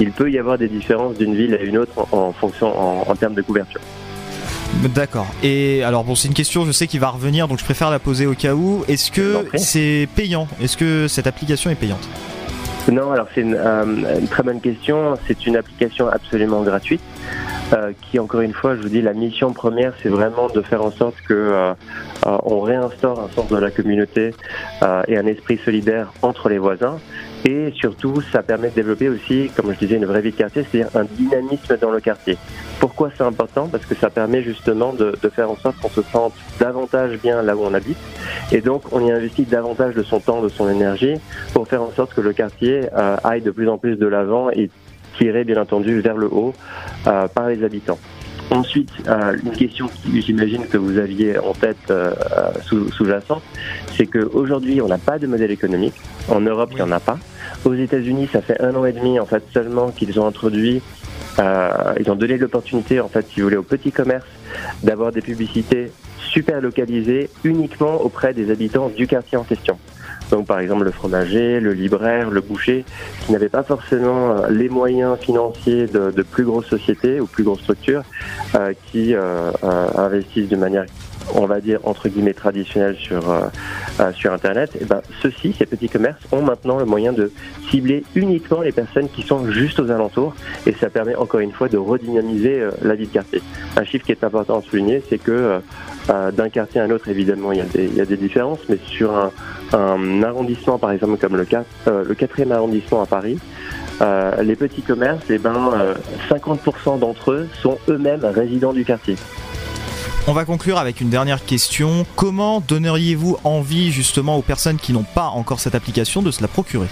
Il peut y avoir des différences d'une ville à une autre en, en fonction en, en termes de couverture. D'accord. Et alors bon, c'est une question, je sais qu'il va revenir, donc je préfère la poser au cas où. Est-ce que c'est payant? Est-ce que cette application est payante? Non, alors c'est une, euh, une très bonne question. C'est une application absolument gratuite. Euh, qui, encore une fois, je vous dis, la mission première, c'est vraiment de faire en sorte que euh, euh, on réinstaure un sens de la communauté euh, et un esprit solidaire entre les voisins. Et surtout, ça permet de développer aussi, comme je disais, une vraie vie de quartier, c'est-à-dire un dynamisme dans le quartier. Pourquoi c'est important? Parce que ça permet justement de, de faire en sorte qu'on se sente davantage bien là où on habite. Et donc, on y investit davantage de son temps, de son énergie, pour faire en sorte que le quartier aille de plus en plus de l'avant et tiré bien entendu vers le haut euh, par les habitants. Ensuite, euh, une question qui j'imagine que vous aviez en tête euh, euh, sous- sous-jacente, c'est qu'aujourd'hui on n'a pas de modèle économique. En Europe, il n'y en a pas. Aux États-Unis, ça fait un an et demi en fait seulement qu'ils ont introduit, ils ont donné l'opportunité en fait, si vous voulez, aux petits commerces d'avoir des publicités super localisées uniquement auprès des habitants du quartier en question. Donc par exemple le fromager, le libraire, le boucher, qui n'avaient pas forcément euh, les moyens financiers de, plus grosses sociétés ou plus grosses structures euh, qui euh, euh, investissent de manière, on va dire entre guillemets traditionnelle sur euh, euh, sur Internet. Et ben ceux-ci, ces petits commerces, ont maintenant le moyen de cibler uniquement les personnes qui sont juste aux alentours, et ça permet encore une fois de redynamiser la vie de quartier. Un chiffre qui est important à souligner, c'est que euh, euh, d'un quartier à un autre, évidemment, il y a des, différences, mais sur un, arrondissement, par exemple, comme le, 4, euh, 4e arrondissement à Paris, euh, les petits commerces, eh ben, euh, 50% d'entre eux sont eux-mêmes résidents du quartier. On va conclure avec une dernière question. Comment donneriez-vous envie justement aux personnes qui n'ont pas encore cette application de se la procurer?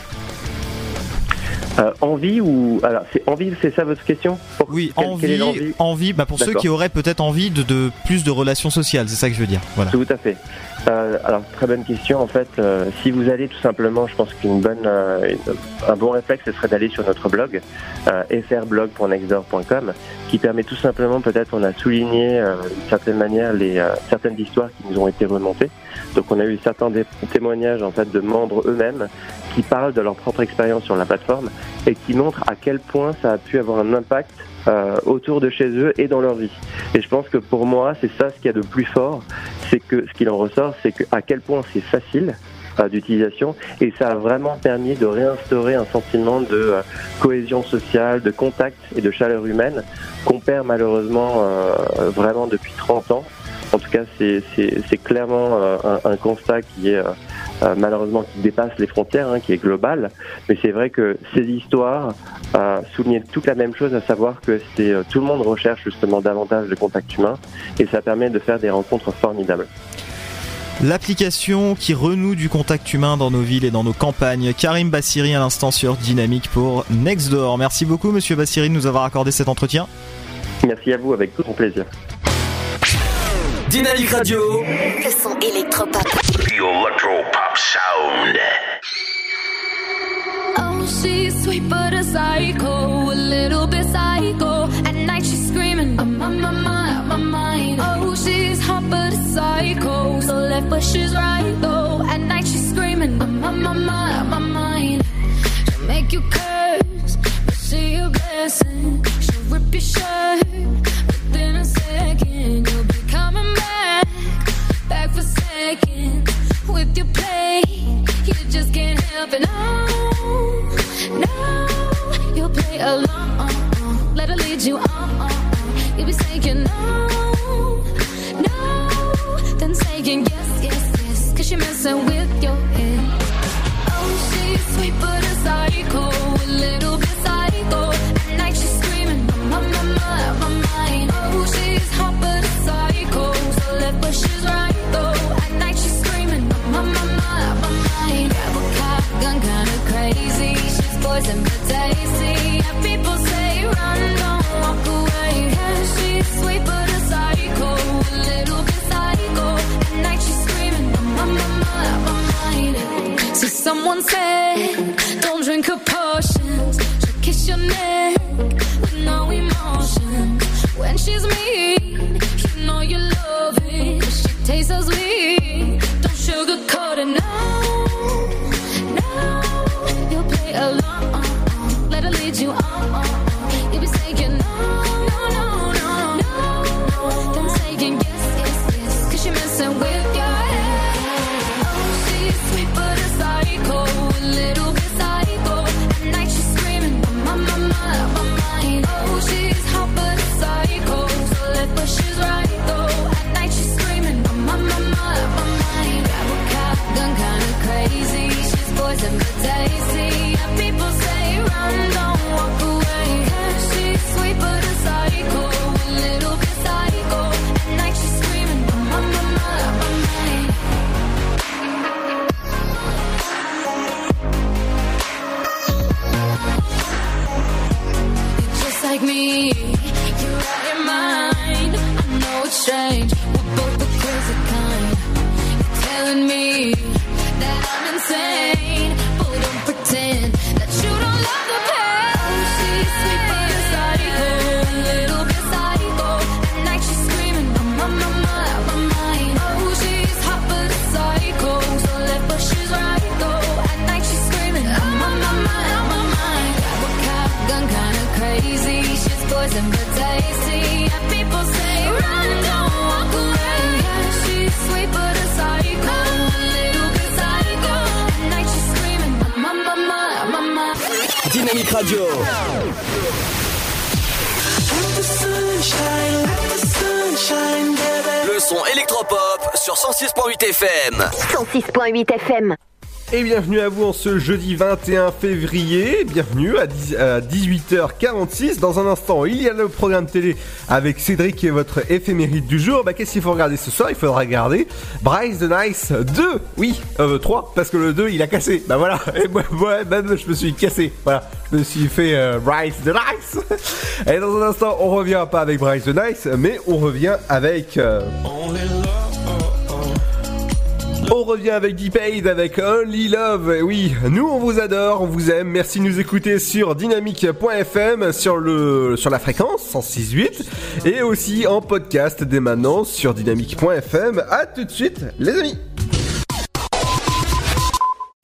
Euh, envie ou alors c'est envie, c'est ça votre question Pour- Oui, est envie, envie bah pour ceux qui auraient peut-être envie de, de plus de relations sociales, c'est ça que je veux dire. Voilà. Tout à fait. Euh, alors très bonne question. En fait, euh, si vous allez tout simplement, je pense qu'une bonne, une- un bon réflexe, ce serait d'aller sur notre blog frblog.nextdoor.com, qui permet tout simplement, peut-être, on a souligné d'une certaine manière les certaines histoires qui nous ont été remontées. Donc, on a eu certains témoignages en fait de membres eux-mêmes qui parlent de leur propre expérience sur la plateforme et qui montrent à quel point ça a pu avoir un impact euh, autour de chez eux et dans leur vie. Et je pense que pour moi, c'est ça ce qu'il y a de plus fort, c'est que ce qu'il en ressort, c'est que à quel point c'est facile euh, d'utilisation et ça a vraiment permis de réinstaurer un sentiment de euh, cohésion sociale, de contact et de chaleur humaine qu'on perd malheureusement euh, vraiment depuis 30 ans. En tout cas, c'est clairement un, un constat qui est euh, malheureusement qui dépasse les frontières, hein, qui est global. Mais c'est vrai que ces histoires euh, soulignent toute la même chose, à savoir que c'est euh, tout le monde recherche justement davantage de contact humain et ça permet de faire des rencontres formidables. L'application qui renoue du contact humain dans nos villes et dans nos campagnes. Karim Bassiri à l'instant sur Dynamique pour Nextdoor. Merci beaucoup monsieur Bassiri de nous avoir accordé cet entretien. Merci à vous, avec tout mon plaisir. Dynamique Radio. Le son électropop. The Electro Pop Sound. Oh, she's sweet but a psycho, a little bit psycho. At night she's screaming, I'm on my mind, my mind. Oh, she's hot but a psycho, so left but she's right though. At night she's screaming, I'm on my mind, my mind. She'll make you curse, but she a blessing. She'll rip your shirt within a second. You'll be coming back, back for seconds with your play. You just can't help it. No, no, you'll play along. Let her lead you on. You'll be saying no, no, then saying yes, yes, yes. Cause you're messing with your she's mean, you know you love it. 'cause She tastes so sweet. FM. 106.8 FM. et bienvenue à vous en ce jeudi 21 février. Bienvenue à, 10 à 18h46. Dans un instant, il y a le programme télé avec Cédric et votre éphéméride du jour. Bah, qu'est-ce qu'il faut regarder ce soir? Il faudra regarder Bryce the Nice 2. Oui, euh, 3, parce que le 2 il a cassé. Bah voilà, et moi, moi, même je me suis cassé. Voilà, je me suis fait euh, Bryce the Nice. Et dans un instant, on revient pas avec Bryce the Nice, mais on revient avec. euh, on revient avec D-Paid, avec Only Love. Et Oui, nous on vous adore, on vous aime. Merci de nous écouter sur dynamique.fm, sur le sur la fréquence 106.8 et aussi en podcast dès maintenant sur dynamique.fm. À tout de suite, les amis.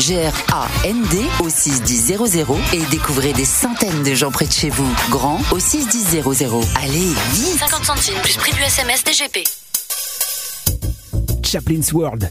G-R-A-N-D au 61000 et découvrez des centaines de gens près de chez vous. Grand au 61000. Allez, vite 50 centimes plus prix du SMS DGP. Chaplin's World.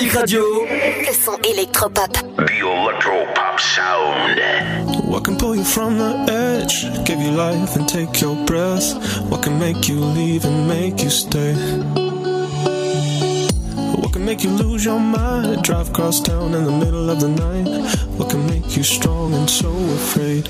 Dynamique Radio. Le son électropop. The electro pop sound. What can pull you from the edge? Give you life and take your breath. What can make you leave and make you stay? What can make you lose your mind? Drive across town in the middle of the night. What can make you strong and so afraid?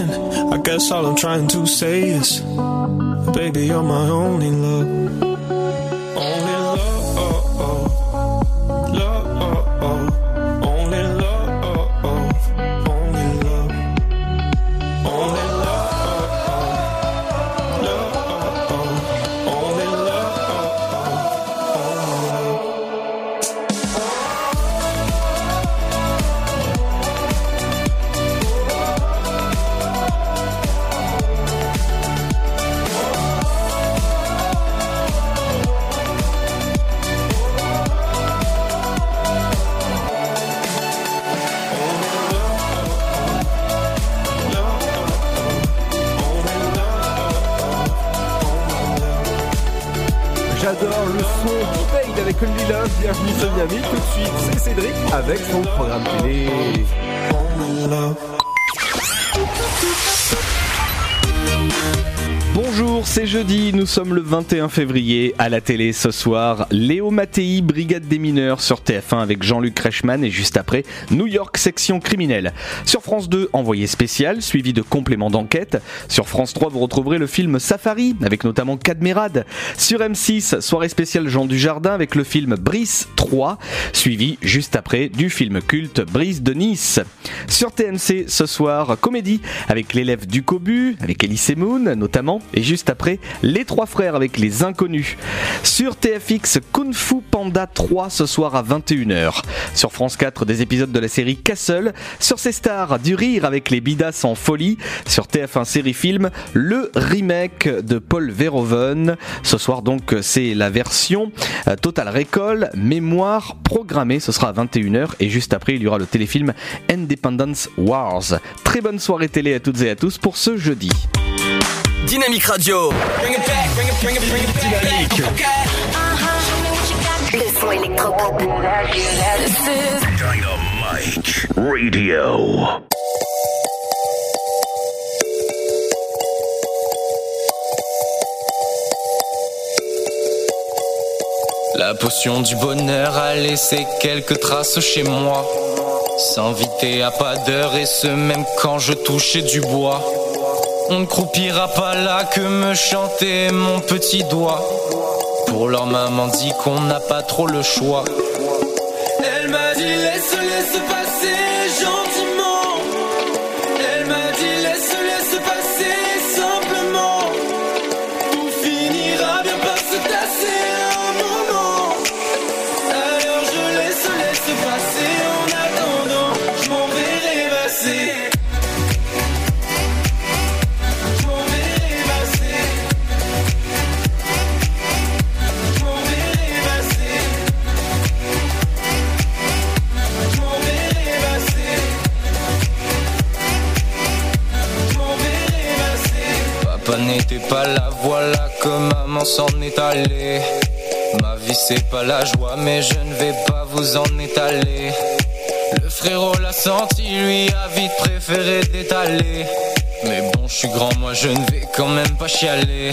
I guess all I'm trying to say is, 21 février. À la télé ce soir, Léo Mattei, Brigade des mineurs sur TF1 avec Jean-Luc Reichmann et juste après, New York section criminelle. Sur France 2, envoyé spécial, suivi de compléments d'enquête. Sur France 3, vous retrouverez le film Safari avec notamment Cadmerade. Sur M6, soirée spéciale Jean Dujardin avec le film Brice 3, suivi juste après du film culte Brice de Nice. Sur TMC ce soir, comédie avec l'élève du Cobu, avec Elise Moon notamment, et juste après, Les Trois Frères avec Les Inconnus. Sur TFX, Kung Fu Panda 3 ce soir à 21h. Sur France 4, des épisodes de la série Castle. Sur ces stars, du rire avec les Bidas en folie. Sur TF1 série film, le remake de Paul Verhoeven. Ce soir donc, c'est la version euh, Total Recall, mémoire programmée. Ce sera à 21h et juste après, il y aura le téléfilm Independence Wars. Très bonne soirée télé à toutes et à tous pour ce jeudi. Dynamique Radio. Dynamique. Le son électropop. Dynamite Radio. La potion du bonheur a laissé quelques traces chez moi. S'inviter à pas d'heure et ce même quand je touchais du bois. On ne croupira pas là que me chanter mon petit doigt. Pour leur maman dit qu'on n'a pas trop le choix. Elle m'a dit laisse, laisse passer gentiment. N'était pas là, voilà que maman s'en est allée. Ma vie c'est pas la joie, mais je ne vais pas vous en étaler. Le frérot l'a senti, lui a vite préféré d'étaler. Mais bon, je suis grand, moi je ne vais quand même pas chialer.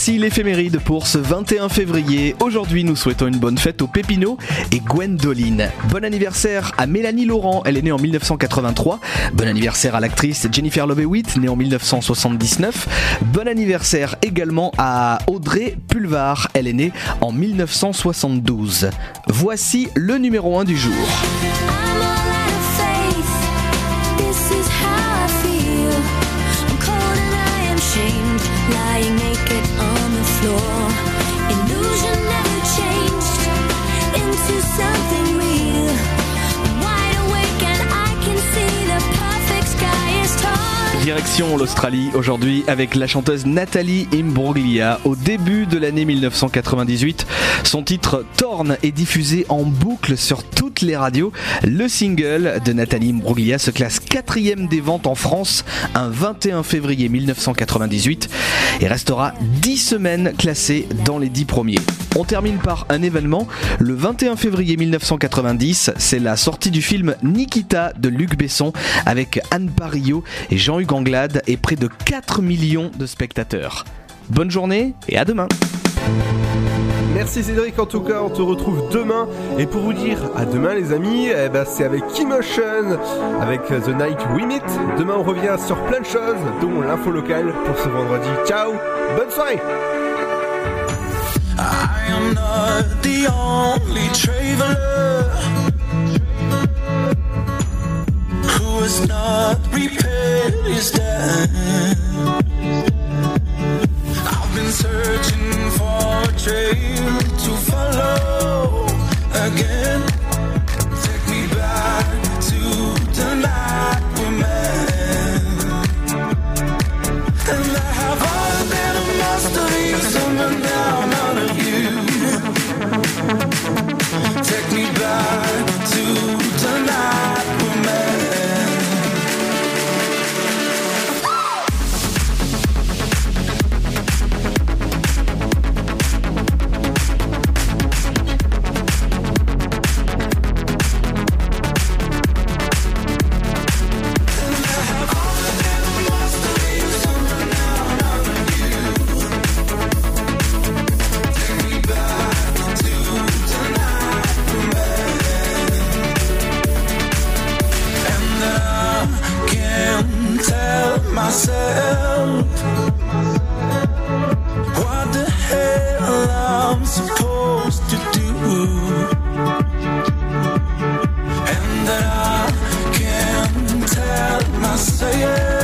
Voici l'éphéméride pour ce 21 février. Aujourd'hui, nous souhaitons une bonne fête aux Pépino et Gwendoline. Bon anniversaire à Mélanie Laurent, elle est née en 1983. Bon anniversaire à l'actrice Jennifer Love Hewitt, née en 1979. Bon anniversaire également à Audrey Pulvar, elle est née en 1972. Voici le numéro 1 du jour. Direction l'Australie aujourd'hui avec la chanteuse Nathalie Imbruglia. Au début de l'année 1998, son titre Torn est diffusé en boucle sur toutes les radios. Le single de Nathalie Imbruglia se classe quatrième des ventes en France un 21 février 1998 et restera 10 semaines classé dans les 10 premiers. On termine par un événement. Le 21 février 1990, c'est la sortie du film Nikita de Luc Besson avec Anne Parillo et Jean-Hugues Anglade et près de 4 millions de spectateurs. Bonne journée et à demain. Merci Cédric, en tout cas, on te retrouve demain. Et pour vous dire à demain, les amis, eh ben, c'est avec Emotion, avec The Night We Meet. Demain, on revient sur plein de choses, dont l'info locale pour ce vendredi. Ciao, bonne soirée! I am not the only traveler who has not repaired his debt. I've been searching for a trail to follow again. Take me back to the night we met. And I have always been a master of someone now We back. myself. What the hell I'm supposed to do? And that I can't tell myself.